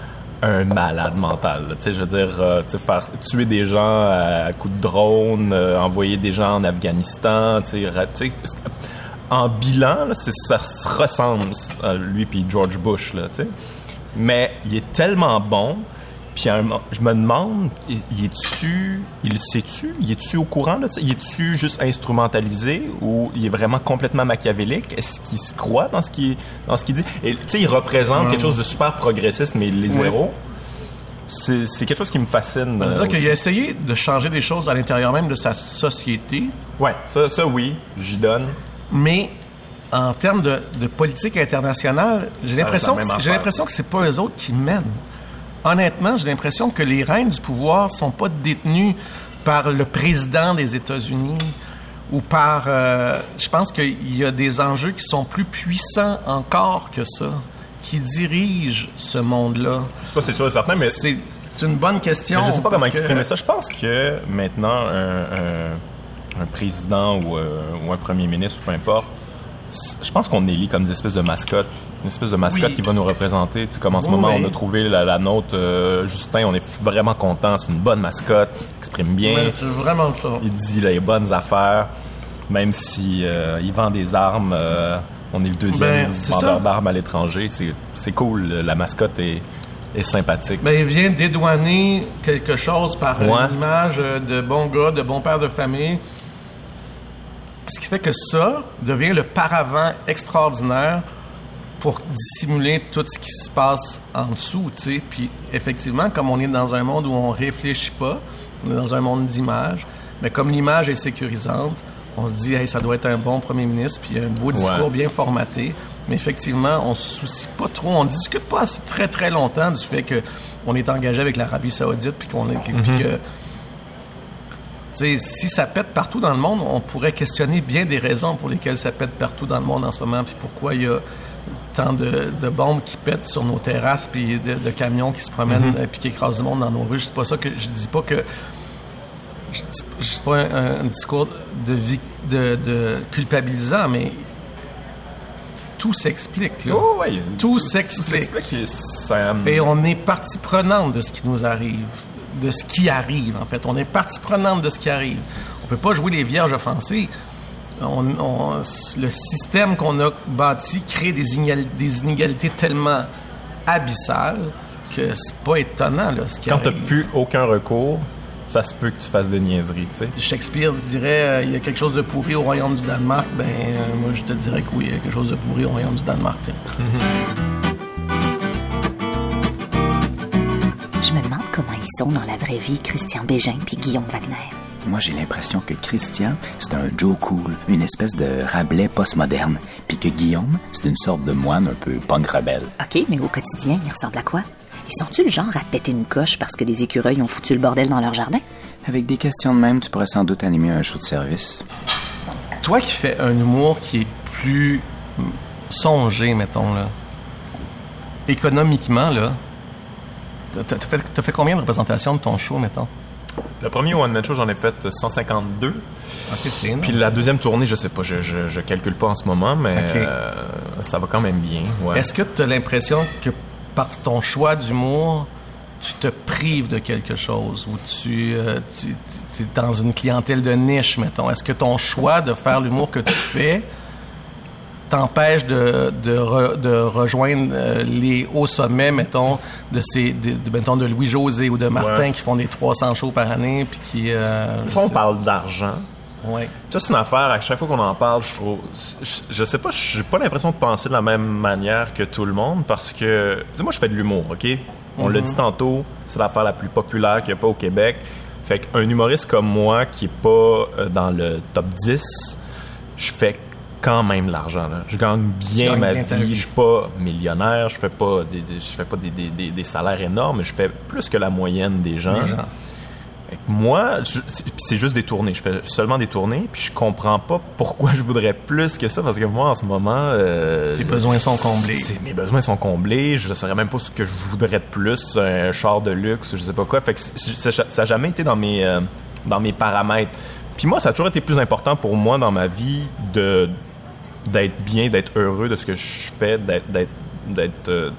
un malade mental. Tu sais, je veux dire, euh, faire tuer des gens à, coups de drone, euh, envoyer des gens en Afghanistan, tu sais, en bilan, ça se ressemble, à lui puis George Bush, là, tu. Mais il est tellement bon, puis je me demande, il est-tu, il sait-tu, il est-tu au courant de ça? Il est-tu juste instrumentalisé ou il est vraiment complètement machiavélique? Est-ce qu'il se croit dans ce qu'il, dans ce qu'il dit? Tu sais, il représente quelque chose de super progressiste, mais les zéros. C'est, c'est quelque chose qui me fascine. euh, C'est-à-dire qu'il aussi. a essayé de changer des choses à l'intérieur même de sa société, Ouais, ça, ça oui, j'y donne. mais en termes de, de politique internationale, j'ai l'impression que j'ai l'impression que c'est pas eux autres qui mènent. Honnêtement, j'ai l'impression que les rênes du pouvoir sont pas détenus par le président des États-Unis ou par... euh, je pense qu'il y a des enjeux qui sont plus puissants encore que ça, qui dirigent ce monde-là. Ça, c'est sûr et certain, mais C'est une bonne question. Mais je sais pas comment que- exprimer ça. Je pense que maintenant, un, un- un président ou, euh, ou un premier ministre, ou peu importe, je pense qu'on élit comme des espèces de mascotte. Une espèce de mascotte Oui. qui va nous représenter. Tu sais, comme en ce Oui, moment, oui. on a trouvé la, la nôtre, euh, Justin, on est vraiment content. C'est une bonne mascotte, il exprime bien, c'est vraiment ça. il dit les bonnes affaires, même si euh, il vend des armes. euh, on est le deuxième Ben, vendeur d'armes à l'étranger. C'est cool. La mascotte est, est sympathique. Ben, il vient dédouaner quelque chose par Ouais. une image euh, de bon gars, de bon père de famille. Ce qui fait que ça devient le paravent extraordinaire pour dissimuler tout ce qui se passe en dessous, tu sais. Puis effectivement, comme on est dans un monde où on réfléchit pas, on est dans un monde d'image, mais comme l'image est sécurisante, on se dit, hey, ça doit être un bon premier ministre, puis un beau discours Ouais. bien formaté. Mais effectivement, on se soucie pas trop, on discute pas assez- très très longtemps du fait que on est engagé avec l'Arabie Saoudite, puis qu'on que si ça pète partout dans le monde, on pourrait questionner bien des raisons pour lesquelles ça pète partout dans le monde en ce moment, puis pourquoi il y a tant de, de bombes qui pètent sur nos terrasses, puis de, de camions qui se promènent, euh, puis qui écrasent du monde dans nos rues. C'est pas ça que je dis pas que je dis, je dis pas un, un discours de, de, de culpabilisant, mais tout s'explique. là. Oh, ouais, Tout Tout s'explique. Et on est partie prenante de ce qui nous arrive, de ce qui arrive, en fait. On est partie prenante de ce qui arrive. On peut pas jouer les vierges offensées. On- on- le système qu'on a bâti crée des, inégal- des inégalités tellement abyssales que c'est pas étonnant, là, ce qui Quand t'as plus aucun recours, ça se peut que tu fasses des niaiseries, tu sais. Shakespeare dirait euh, il y a quelque chose de pourri au royaume du Danemark, ben euh, moi je te dirais que oui, il y a quelque chose de pourri au royaume du Danemark. comment ils sont dans la vraie vie, Christian Bégin puis Guillaume Wagner. Moi, j'ai l'impression que Christian, c'est un Joe Cool, une espèce de Rabelais postmoderne, puis que Guillaume, c'est une sorte de moine un peu punk rebelle. OK, mais au quotidien, ils ressemblent à quoi? Ils sont-tu le genre à péter une coche parce que des écureuils ont foutu le bordel dans leur jardin? Avec des questions de même, tu pourrais sans doute animer un show de service. Toi qui fais un humour qui est plus songé, mettons, là, économiquement, là, t'as fait, t'as fait combien de représentations de ton show, mettons? Le premier One Man Show, j'en ai fait 152. OK, c'est énorme. Puis la deuxième tournée, je sais pas, je, je, je calcule pas en ce moment, mais euh, ça va quand même bien. Ouais. Est-ce que tu as l'impression que par ton choix d'humour, tu te prives de quelque chose? Ou tu, euh, tu es dans une clientèle de niche, mettons? Est-ce que ton choix de faire l'humour que tu fais t'empêche de, de, re- de rejoindre euh, les hauts sommets, mettons, de ces, de, de- mettons, de Louis-José ou de Martin Ouais. qui font des 300 shows par année puis qui... euh, Si on parle d'argent, Ouais. ça c'est une affaire, à chaque fois qu'on en parle, je trouve... Je, je sais pas, j'ai pas l'impression de penser de la même manière que tout le monde, parce que... moi, je fais de l'humour, OK? On l'a dit tantôt, c'est l'affaire la plus populaire qu'il n'y a pas au Québec. Fait qu'un humoriste comme moi, qui est pas euh, dans le top 10, je fais quand même l'argent. là. Je gagne bien ma bien vie. vie. Je suis pas millionnaire, je fais pas des, des- je fais pas des, des- des- des salaires énormes, mais je fais plus que la moyenne des gens. Moi, c'est- juste des tournées. Je fais seulement des tournées, puis je comprends pas pourquoi je voudrais plus que ça, parce que moi, en ce moment... euh, Tes besoins sont comblés. Mes besoins sont comblés. Je ne saurais même pas ce que je voudrais de plus, un char de luxe, je sais pas quoi. Fait que ça n'a jamais été dans mes, euh, dans mes paramètres. Puis moi, ça a toujours été plus important pour moi dans ma vie de d'être bien, d'être heureux de ce que je fais, d'être euh,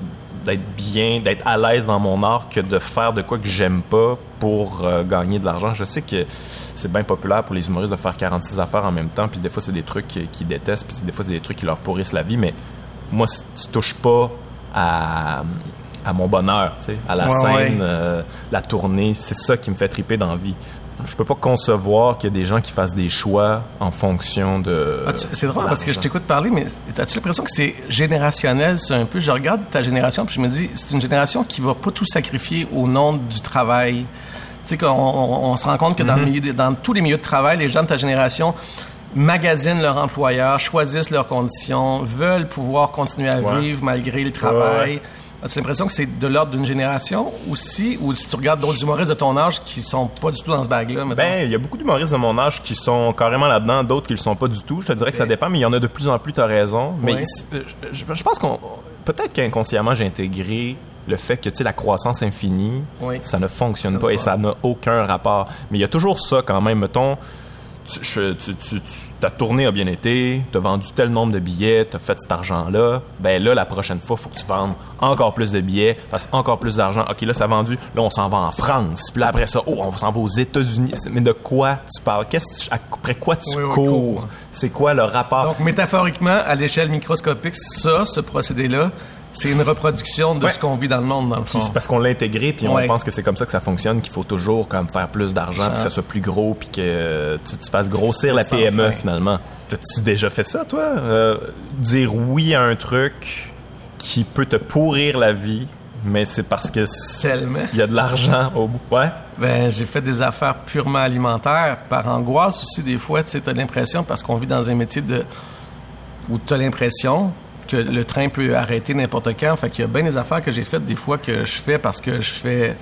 d'être bien, d'être à l'aise dans mon art que de faire de quoi que j'aime pas pour euh, gagner de l'argent. Je sais que c'est bien populaire pour les humoristes de faire 46 affaires en même temps, puis des fois c'est des trucs qui- qu'ils détestent, puis des fois c'est des trucs qui leur pourrissent la vie, mais moi si tu touches pas à, à mon bonheur, tu sais, à la Ouais, scène, ouais. euh, la tournée, c'est ça qui me fait triper dans la vie. Je peux pas concevoir qu'il y a des gens qui fassent des choix en fonction de. Ah, c'est drôle parce que je t'écoute parler, mais as-tu l'impression que c'est générationnel, c'est un peu? Je regarde ta génération, puis je me dis, c'est une génération qui va pas tout sacrifier au nom du travail. Tu sais, qu'on on, on se rend compte que dans, le milieu de- dans tous les milieux de travail, les gens de ta génération magasinent leur employeur, choisissent leurs conditions, veulent pouvoir continuer à Ouais. vivre malgré le travail. Ouais, As-tu l'impression que c'est de l'ordre d'une génération aussi, ou si tu regardes d'autres humoristes de ton âge qui sont pas du tout dans ce mettons? Ben, il y a beaucoup d'humoristes de mon âge qui sont carrément là-dedans, d'autres qui le sont pas du tout. Je te dirais que ça dépend, mais il y en a de plus en plus, t'as raison. Mais euh, je, je- je pense qu'on peut-être qu'inconsciemment j'ai intégré le fait que tu sais la croissance infinie, Oui. ça ne fonctionne Ça pas et ça n'a aucun rapport. Mais il y a toujours ça quand même, mettons. Tu, tu- tu- ta tournée a bien été, tu as vendu tel nombre de billets, tu as fait cet argent-là. Ben là, la prochaine fois, faut que tu vendes encore plus de billets, fasses encore plus d'argent. OK, là, ça a vendu. Là, on s'en va en France. Puis là, après ça, oh, on s'en va aux États-Unis. Mais de quoi tu parles? Qu'est-ce, après quoi tu Oui, oui, cours? cours. C'est quoi le rapport? Donc, métaphoriquement, à l'échelle microscopique, ça, ce procédé-là, c'est une reproduction de Ouais. ce qu'on vit dans le monde, dans le fond. C'est parce qu'on l'a intégré, puis Ouais. on pense que c'est comme ça que ça fonctionne, qu'il faut toujours comme faire plus d'argent, puis que ça soit plus gros, puis que tu, tu fasses grossir la PME fin. finalement. T'as-tu déjà fait ça, toi? Euh, dire oui à un truc qui peut te pourrir la vie, mais c'est parce que il y a de l'argent au bout. Ouais? Ben, j'ai fait des affaires purement alimentaires, par angoisse aussi, des fois, tu sais, t'as l'impression, parce qu'on vit dans un métier de, où t'as l'impression que le train peut arrêter n'importe quand. Fait qu'il y a bien des affaires que j'ai faites des fois que je fais parce que je fais,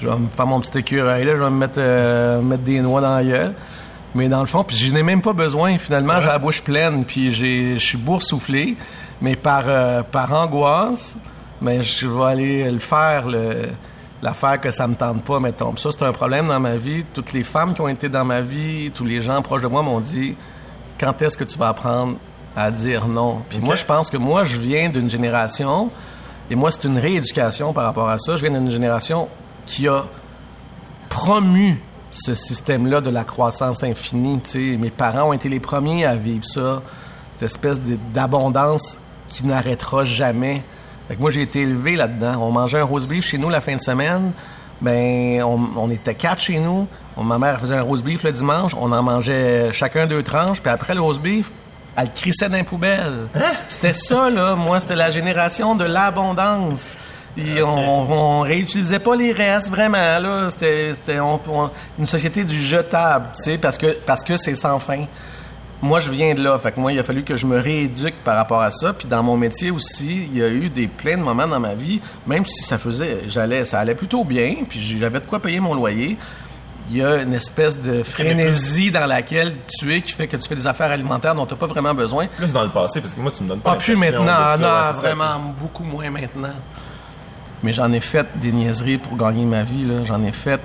je vais me faire mon petit écureuil, là, je vais me mettre, euh, mettre des noix dans la gueule. Mais dans le fond, puis je n'ai même pas besoin. Finalement, j'ai la bouche pleine, puis je suis boursouflé. Mais par, euh, par angoisse, mais je vais aller le faire, l'affaire que ça me tente pas, mettons. Ça, c'est un problème dans ma vie. Toutes les femmes qui ont été dans ma vie, tous les gens proches de moi m'ont dit quand est-ce que tu vas apprendre à dire non? Puis moi, je pense que moi, je viens d'une génération, et moi, c'est une rééducation par rapport à ça. Je viens d'une génération qui a promu ce système-là de la croissance infinie. tu sais. Mes parents ont été les premiers à vivre ça, cette espèce d'abondance qui n'arrêtera jamais. Fait que moi, j'ai été élevé là-dedans. On mangeait un roast beef chez nous la fin de semaine. Ben, on, on était quatre chez nous. Ma mère faisait un roast beef le dimanche. On en mangeait chacun deux tranches. Puis après le roast beef, elle le crissait dans les poubelles. C'était ça, là. Moi, c'était la génération de l'abondance. Et on, on réutilisait pas les restes vraiment là. C'était, c'était on- on- une société du jetable, tu sais, parce que parce que c'est sans fin. Moi, je viens de là. Fait que moi, il a fallu que je me rééduque par rapport à ça. Puis dans mon métier aussi, il y a eu des plein de moments dans ma vie, même si ça faisait, j'allais, ça allait plutôt bien. Puis j'avais de quoi payer mon loyer. Il y a une espèce de frénésie dans laquelle tu es qui fait que tu fais des affaires alimentaires dont tu n'as pas vraiment besoin. Plus dans le passé, parce que moi, tu me donnes pas Ah, plus maintenant. Ah, non, vraiment beaucoup moins maintenant. Mais j'en ai fait des niaiseries pour gagner ma vie. là. J'en ai fait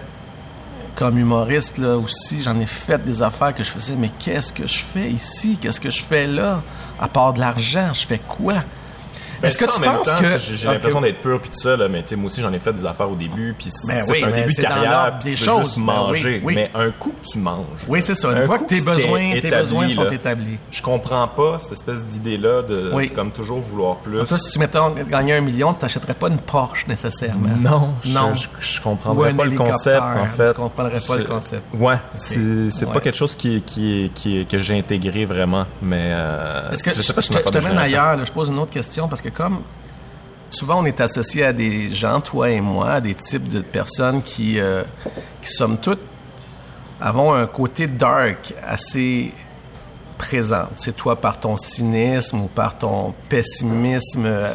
comme humoriste là aussi. J'en ai fait des affaires que je faisais. Mais qu'est-ce que je fais ici? Qu'est-ce que je fais là? À part de l'argent, je fais quoi? Est-ce que tu penses que... J'ai l'impression d'être pur puis tout ça, là, mais tu sais, moi aussi, j'en ai fait des affaires au début, puis c'est Ben un début de carrière, des choses. Ben manger. Mais un coup que tu manges. Oui, c'est ça. Une un fois que tes besoins, tes établi, besoins sont là, établis. Je comprends pas cette espèce d'idée-là de, Oui. de comme toujours vouloir plus. Toi, si tu mettons gagner un million, tu t'achèterais pas une Porsche nécessairement. Non, je- Non. Je, je, comprendrais pas le concept, en fait. tu comprendrais pas le concept. Ouais, c'est pas quelque chose qui, que j'ai intégré vraiment, mais euh, je je, sais pas si je te, je mène ailleurs, là, je pose une autre question parce que comme souvent on est associé à des gens, toi et moi, à des types de personnes qui, euh, qui somme toute, avons un côté dark assez présent. C'est toi par ton cynisme ou par ton pessimisme euh,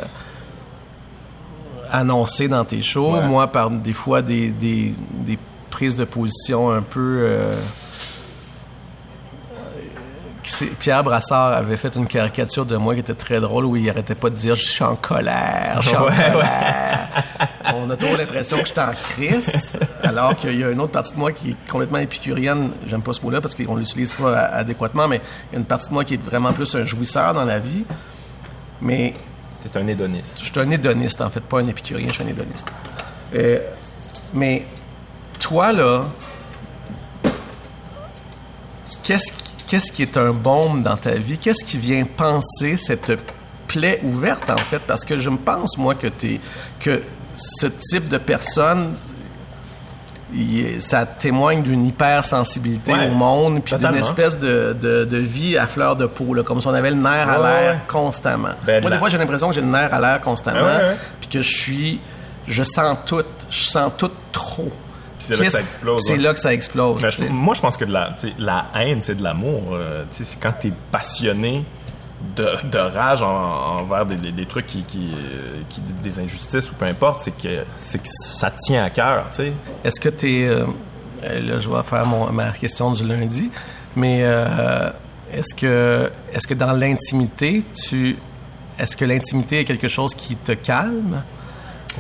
annoncé dans tes shows, Ouais. moi par des fois des, des, des prises de position un peu... euh, Pierre Brassard avait fait une caricature de moi qui était très drôle où il arrêtait pas de dire je suis en colère, je suis en Ouais, colère. On a toujours l'impression que je suis en crise, alors qu'il y a une autre partie de moi qui est complètement épicurienne. J'aime pas ce mot-là parce qu'on l'utilise pas adéquatement, mais il y a une partie de moi qui est vraiment plus un jouisseur dans la vie. Mais T'es un hédoniste. je suis un hédoniste, en fait, pas un épicurien, je suis un hédoniste. Euh, mais toi, là, qu'est-ce qui, qu'est-ce qui est un baume dans ta vie? Qu'est-ce qui vient penser cette plaie ouverte, en fait? Parce que je me pense, moi, que, t'es, que ce type de personne, il- ça témoigne d'une hypersensibilité Ouais, au monde, puis d'une espèce de, de- de vie à fleur de peau, là, comme si on avait le nerf à l'air ouais. constamment. Ben, moi, des fois, j'ai l'impression que j'ai le nerf à l'air constamment, puis que je suis, je sens tout, je sens tout trop. C'est là que ça explose, C'est ouais. là que ça explose. Mais tu je- sais. moi, je pense que de la, tu haine, c'est de l'amour. euh, tu quand t'es passionné de, de rage en- envers des, des- des trucs qui, qui, euh, qui- des injustices ou peu importe, c'est que c'est que ça te tient à cœur, tu. Est-ce que tu es. là, je vais faire mon- ma question du lundi, mais euh, est-ce que, est que dans l'intimité, tu. Est-ce que l'intimité est quelque chose qui te calme?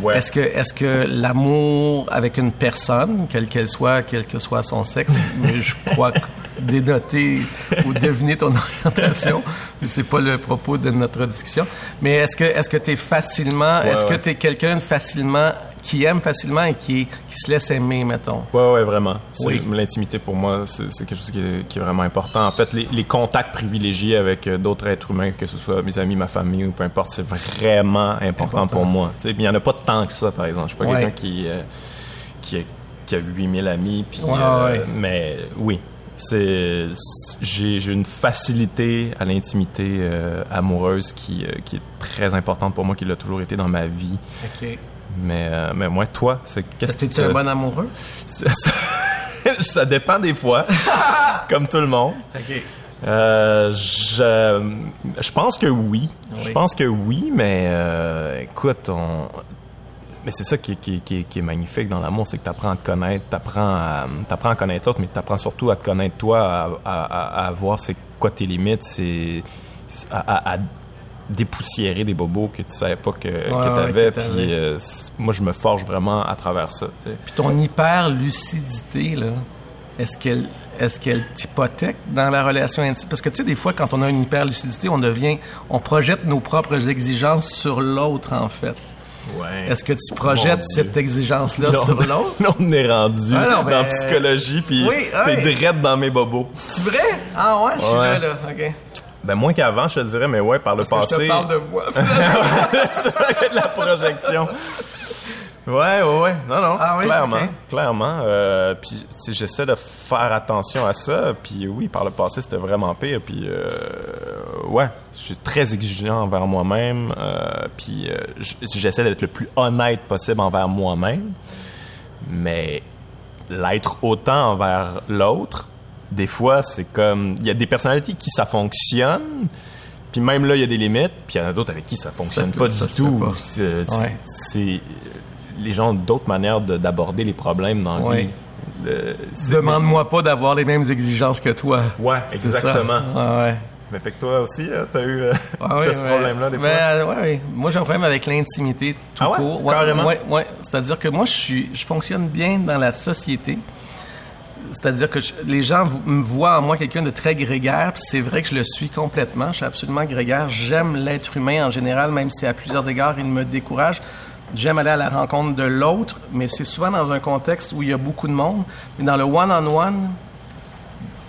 Ouais. Est-ce que, est-ce que l'amour avec une personne, quelle qu'elle soit, quel que soit son sexe, mais je crois dénoter ou deviner ton orientation, mais c'est pas le propos de notre discussion. Mais est-ce que, est-ce que t'es facilement, Ouais, est-ce que ouais. t'es quelqu'un de facilement, qui aime facilement et qui, qui se laisse aimer, mettons? Ouais, ouais, vraiment. Oui. L'intimité, pour moi, c'est quelque chose qui est, qui est vraiment important. En fait, les, les contacts privilégiés avec euh, d'autres êtres humains, que ce soit mes amis, ma famille ou peu importe, c'est vraiment important, Important. pour moi. Il n'y en a pas tant que ça, par exemple. Je suis pas Ouais. quelqu'un qui, euh, qui, a, qui a 8000 amis. Puis, Ouais, euh, ouais. Mais oui, c'est j'ai une facilité à l'intimité euh, amoureuse qui, qui est très importante pour moi, qui l'a toujours été dans ma vie. OK. Mais, euh, mais moi, toi, c'est qu'est-ce que tu un bon amoureux? ça, dépend des fois, comme tout le monde. OK. Euh, je, je pense que oui. Je pense que oui, mais euh, écoute, on, mais c'est ça qui, est- qui, qui, est- qui est magnifique dans l'amour, c'est que tu apprends à te connaître, tu apprends à, à connaître l'autre, mais tu apprends surtout à te connaître toi, à, à, à- à voir c'est quoi tes limites, c'est à dépoussiérer des bobos que tu savais pas que, ouais, que t'avais. Puis euh, moi, je me forge vraiment à travers ça. Puis ton hyper-lucidité, là, est-ce qu'elle est-ce qu'elle t'hypothèque dans la relation intime? Parce que, tu sais, des fois, quand on a une hyper-lucidité, on devient... On projette nos propres exigences sur l'autre, en fait. Ouais. Est-ce que tu projettes cette exigence-là Là, sur l'autre? là, on est rendu Ah non, dans ben, la psychologie, puis oui, t'es drette dans mes bobos. C'est vrai? Ah ouais, je suis Ouais. là, là. OK. Ben, moins qu'avant, je te dirais, mais ouais, par le Parce que passé. je te parle de moi. De la projection. Ouais, ouais, ouais. Non, non. Ah oui, clairement. ok. Clairement. Euh, puis, tu sais, j'essaie de faire attention à ça. Puis, oui, par le passé, c'était vraiment pire. Puis, euh, ouais, je suis très exigeant envers moi-même. Euh, puis, euh, j'essaie d'être le plus honnête possible envers moi-même. Mais l'être autant envers l'autre, des fois, c'est comme. Il y a des personnalités qui ça fonctionne. Puis même là, il y a des limites. Puis il y en a d'autres avec qui ça fonctionne pas ça du tout. C'est, Ouais. c'est- les gens ont d'autres manières de- d'aborder les problèmes dans Ouais. Le- c'est- Demande-moi pas d'avoir les mêmes exigences que toi. Ouais, exactement. Ah ouais. Mais fait que toi aussi, hein, t'as eu euh, Ah oui, ce problème-là des Ben, fois? euh, ouais, ouais. Moi, j'ai un problème avec l'intimité tout Ah ouais? court. Carrément? Ouais, ouais. C'est-à-dire que moi, je suis, je fonctionne bien dans la société. C'est-à-dire que je- les gens me voient en moi quelqu'un de très grégaire, puis c'est vrai que je le suis complètement. Je suis absolument grégaire. J'aime l'être humain en général, même si à plusieurs égards il me décourage. J'aime aller à la rencontre de l'autre, mais c'est souvent dans un contexte où il y a beaucoup de monde. Mais dans le one-on-one,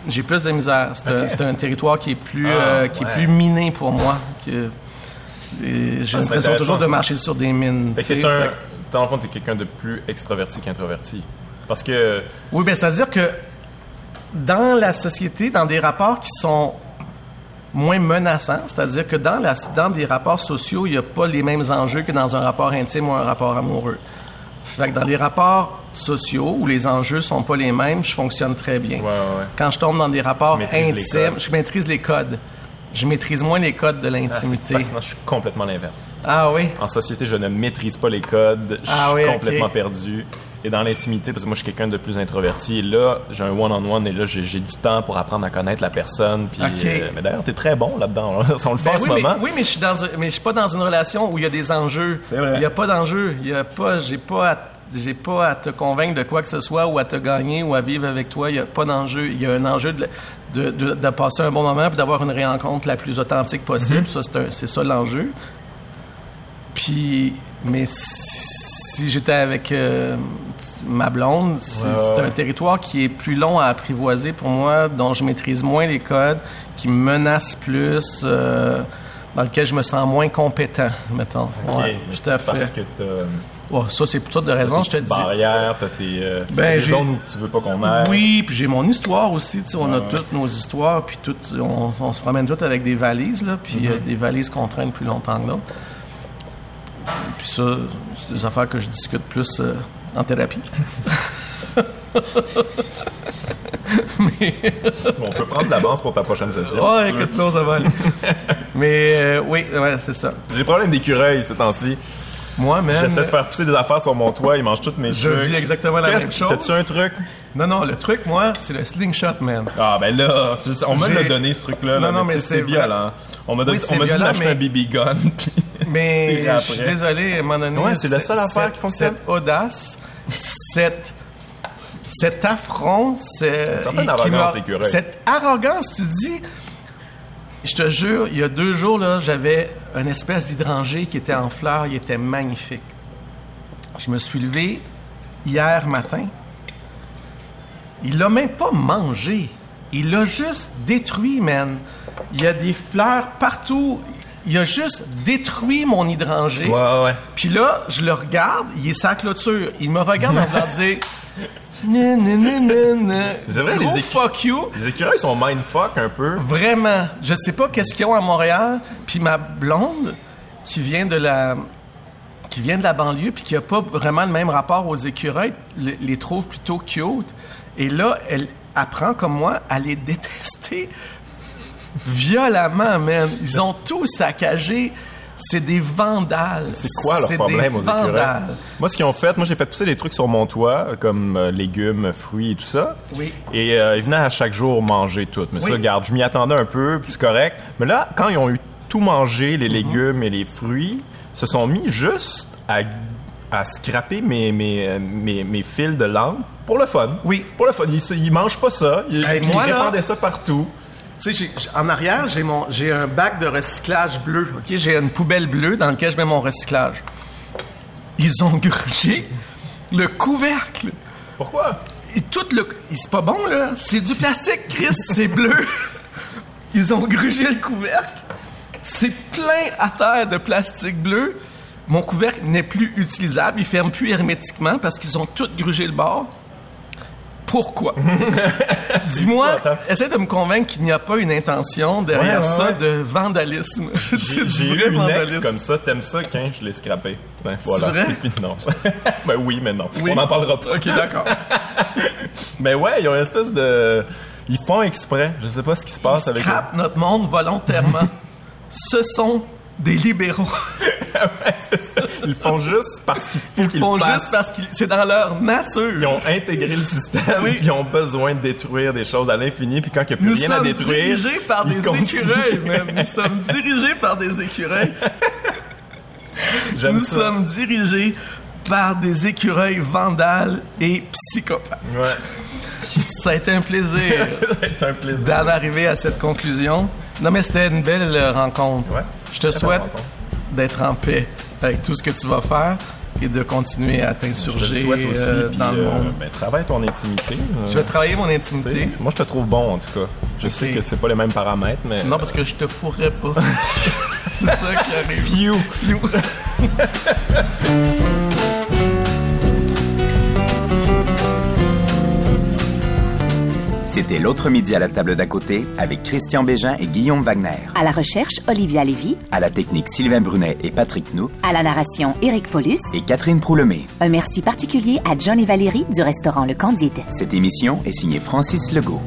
j'ai plus de misère. C'est un, territoire qui est plus, Ah, euh, qui ouais. est plus miné pour moi. J'ai Ah, l'impression toujours de marcher sur des mines. Fait que tu un, dans le fond, t'es quelqu'un de plus extraverti qu'introverti. Parce que, Oui, bien, c'est-à-dire que dans la société, dans des rapports qui sont moins menaçants, c'est-à-dire que dans, la, dans des rapports sociaux, il n'y a pas les mêmes enjeux que dans un rapport intime ou un rapport amoureux. Fait que dans les rapports sociaux où les enjeux sont pas les mêmes, je fonctionne très bien. Ouais, ouais, ouais. Quand je tombe dans des rapports intimes, je maîtrise les codes. Je maîtrise moins les codes de ah, l'intimité. fascinant, je suis complètement l'inverse. Ah oui? En société, je ne maîtrise pas les codes, je Ah suis oui, complètement perdu. Et dans l'intimité, parce que moi, je suis quelqu'un de plus introverti, et là, j'ai un one-on-one, et là, j'ai du temps pour apprendre à connaître la personne. Puis, euh, mais d'ailleurs, t'es très bon là-dedans. là. On le fait Ben en ce mais, moment. oui, mais je suis dans mais je suis pas dans une relation où il y a des enjeux. Il y a pas d'enjeu. Il y a pas, j'ai pas, à, j'ai pas à te convaincre de quoi que ce soit ou à te gagner ou à vivre avec toi. Il y a pas d'enjeu. Il y a un enjeu de, de, de, de passer un bon moment puis d'avoir une rencontre la plus authentique possible. Ça, c'est, ça l'enjeu. Puis, mais si j'étais avec euh, ma blonde, c'est, Ouais, un territoire qui est plus long à apprivoiser pour moi, dont je maîtrise moins les codes, qui me menace plus, euh, dans lequel je me sens moins compétent, mettons. Ok, Ouais, tout à c'est Parce fait. que Ouais, ça, c'est pour toutes de raisons, je te dis. barrières, t'as tes euh, Ben, zones où tu veux pas qu'on aille. Oui, puis j'ai mon histoire aussi. on a toutes nos histoires, puis toutes, on, on se promène toutes avec des valises, là, puis Mm-hmm. euh, des valises qu'on traîne plus longtemps que d'autres. Puis ça, c'est des affaires que je discute plus euh, en thérapie. Mais, Bon, on peut prendre de l'avance pour ta prochaine session. ouais, si ça va aller. Mais euh, oui, ouais, c'est ça. J'ai problème d'écureuil ces temps-ci. Moi, même. J'essaie de faire pousser des affaires sur mon toit, ils mangent toutes mes Je trucs. vis exactement la Qu'est-ce même chose. T'as-tu un truc? Non, non, le truc, moi, c'est le slingshot, man. Ah, ben là, on me l'a donné, ce truc-là. là, Non, non, mais tu sais, c'est violent. On m'a donné- Oui, c'est on m'a dit mais- un BB gun, puis Mais je suis désolé, à un moment donné. Ouais, c'est la seule affaire cette- qui fonctionne. Cette audace, cette, cet affront, qui arrogance. Cette arrogance, tu dis. Je te jure, il y a deux jours, là, j'avais une espèce d'hydrangée qui était en fleurs, il était magnifique. Je me suis levé hier matin. Il l'a même pas mangé. Il l'a juste détruit, man. Il y a des fleurs partout. Il a juste détruit mon hydrangée. Ouais, ouais, ouais. Puis là, je le regarde, il est sa clôture. Il me regarde en voulant dire... C'est vrai, Gros les fuck you. Les écureuils sont mindfuck un peu. Vraiment. Je sais pas qu'est-ce qu'ils ont à Montréal. Puis ma blonde, qui vient de la qui vient de la banlieue puis qui a pas vraiment le même rapport aux écureuils, le- les trouve plutôt cute. Et là, elle apprend comme moi à les détester violemment, man. Ils ont tout saccagé. C'est des vandales. C'est quoi leur problème aux écureuils? Moi, ce qu'ils ont fait, moi, j'ai fait pousser des trucs sur mon toit, comme euh, légumes, fruits et tout ça. Oui. Et euh, ils venaient à chaque jour manger tout. Mais Oui. ça, regarde, je m'y attendais un peu, puis c'est correct. Mais là, quand ils ont eu tout mangé, Mhm. les légumes et les fruits, se sont mis juste à, à scraper mes, mes, euh, mes, mes fils de lampe pour le fun. Oui. Pour le fun. Ils, ils mangent pas ça. Ils, Hey, ils moi, là- répandaient ça partout. Tu sais, en arrière, j'ai mon, j'ai un bac de recyclage bleu. Ok, j'ai une poubelle bleue dans laquelle je mets mon recyclage. Ils ont grugé le couvercle. Pourquoi? Et tout le, c'est pas bon là. C'est du plastique, Chris, c'est bleu. Ils ont grugé le couvercle. C'est plein à terre de plastique bleu. Mon couvercle n'est plus utilisable. Il ferme plus hermétiquement parce qu'ils ont tout grugé le bord. Pourquoi? Dis-moi, essaie de me convaincre qu'il n'y a pas une intention derrière Ouais, ouais, ça ouais. de vandalisme. J'ai C'est j'ai du eu une ex comme ça, t'aimes ça quand je l'ai scrappé? Ben, voilà, vrai? c'est fini. Non. ben oui, mais non. Oui. On n'en parlera pas. Ok, d'accord. Mais ouais, ils ont une espèce de... Ils font exprès. Je sais pas ce qui se passe Ils avec eux. notre monde volontairement. Ce sont des libéraux. C'est ça. Ils font juste parce qu'il faut Ils qu'ils font juste parce que c'est dans leur nature. Ils ont intégré le système, Oui. ils ont besoin de détruire des choses à l'infini, puis quand il n'y a plus Nous rien à sommes détruire, dirigés par des continuent. écureuils, même. Nous sommes dirigés par des écureuils. J'aime Nous ça. sommes dirigés par des écureuils vandales et psychopathes. Ouais. Ça a été un plaisir un plaisir. d'en arriver à cette conclusion. Non, mais c'était une belle euh, rencontre. Ouais. Je te souhaite d'être en paix avec tout ce que tu vas faire et de continuer à Je t'insurger souhaite aussi, euh, dans le euh, monde. ben, travaille ton intimité. euh, Tu vas travailler mon intimité? Moi, je te trouve bon, en tout cas. Je sais que c'est pas les mêmes paramètres, mais... Non, parce que je te fourrais pas. c'est ça qui arrive. Phew. Phew. C'était l'autre midi à la table d'à côté avec Christian Bégin et Guillaume Wagner. À la recherche, Olivia Lévy. À la technique, Sylvain Brunet et Patrick Nou. À la narration, Éric Paulus. Et Catherine Proulemé. Un merci particulier à John et Valérie du restaurant Le Candide. Cette émission est signée Francis Legault.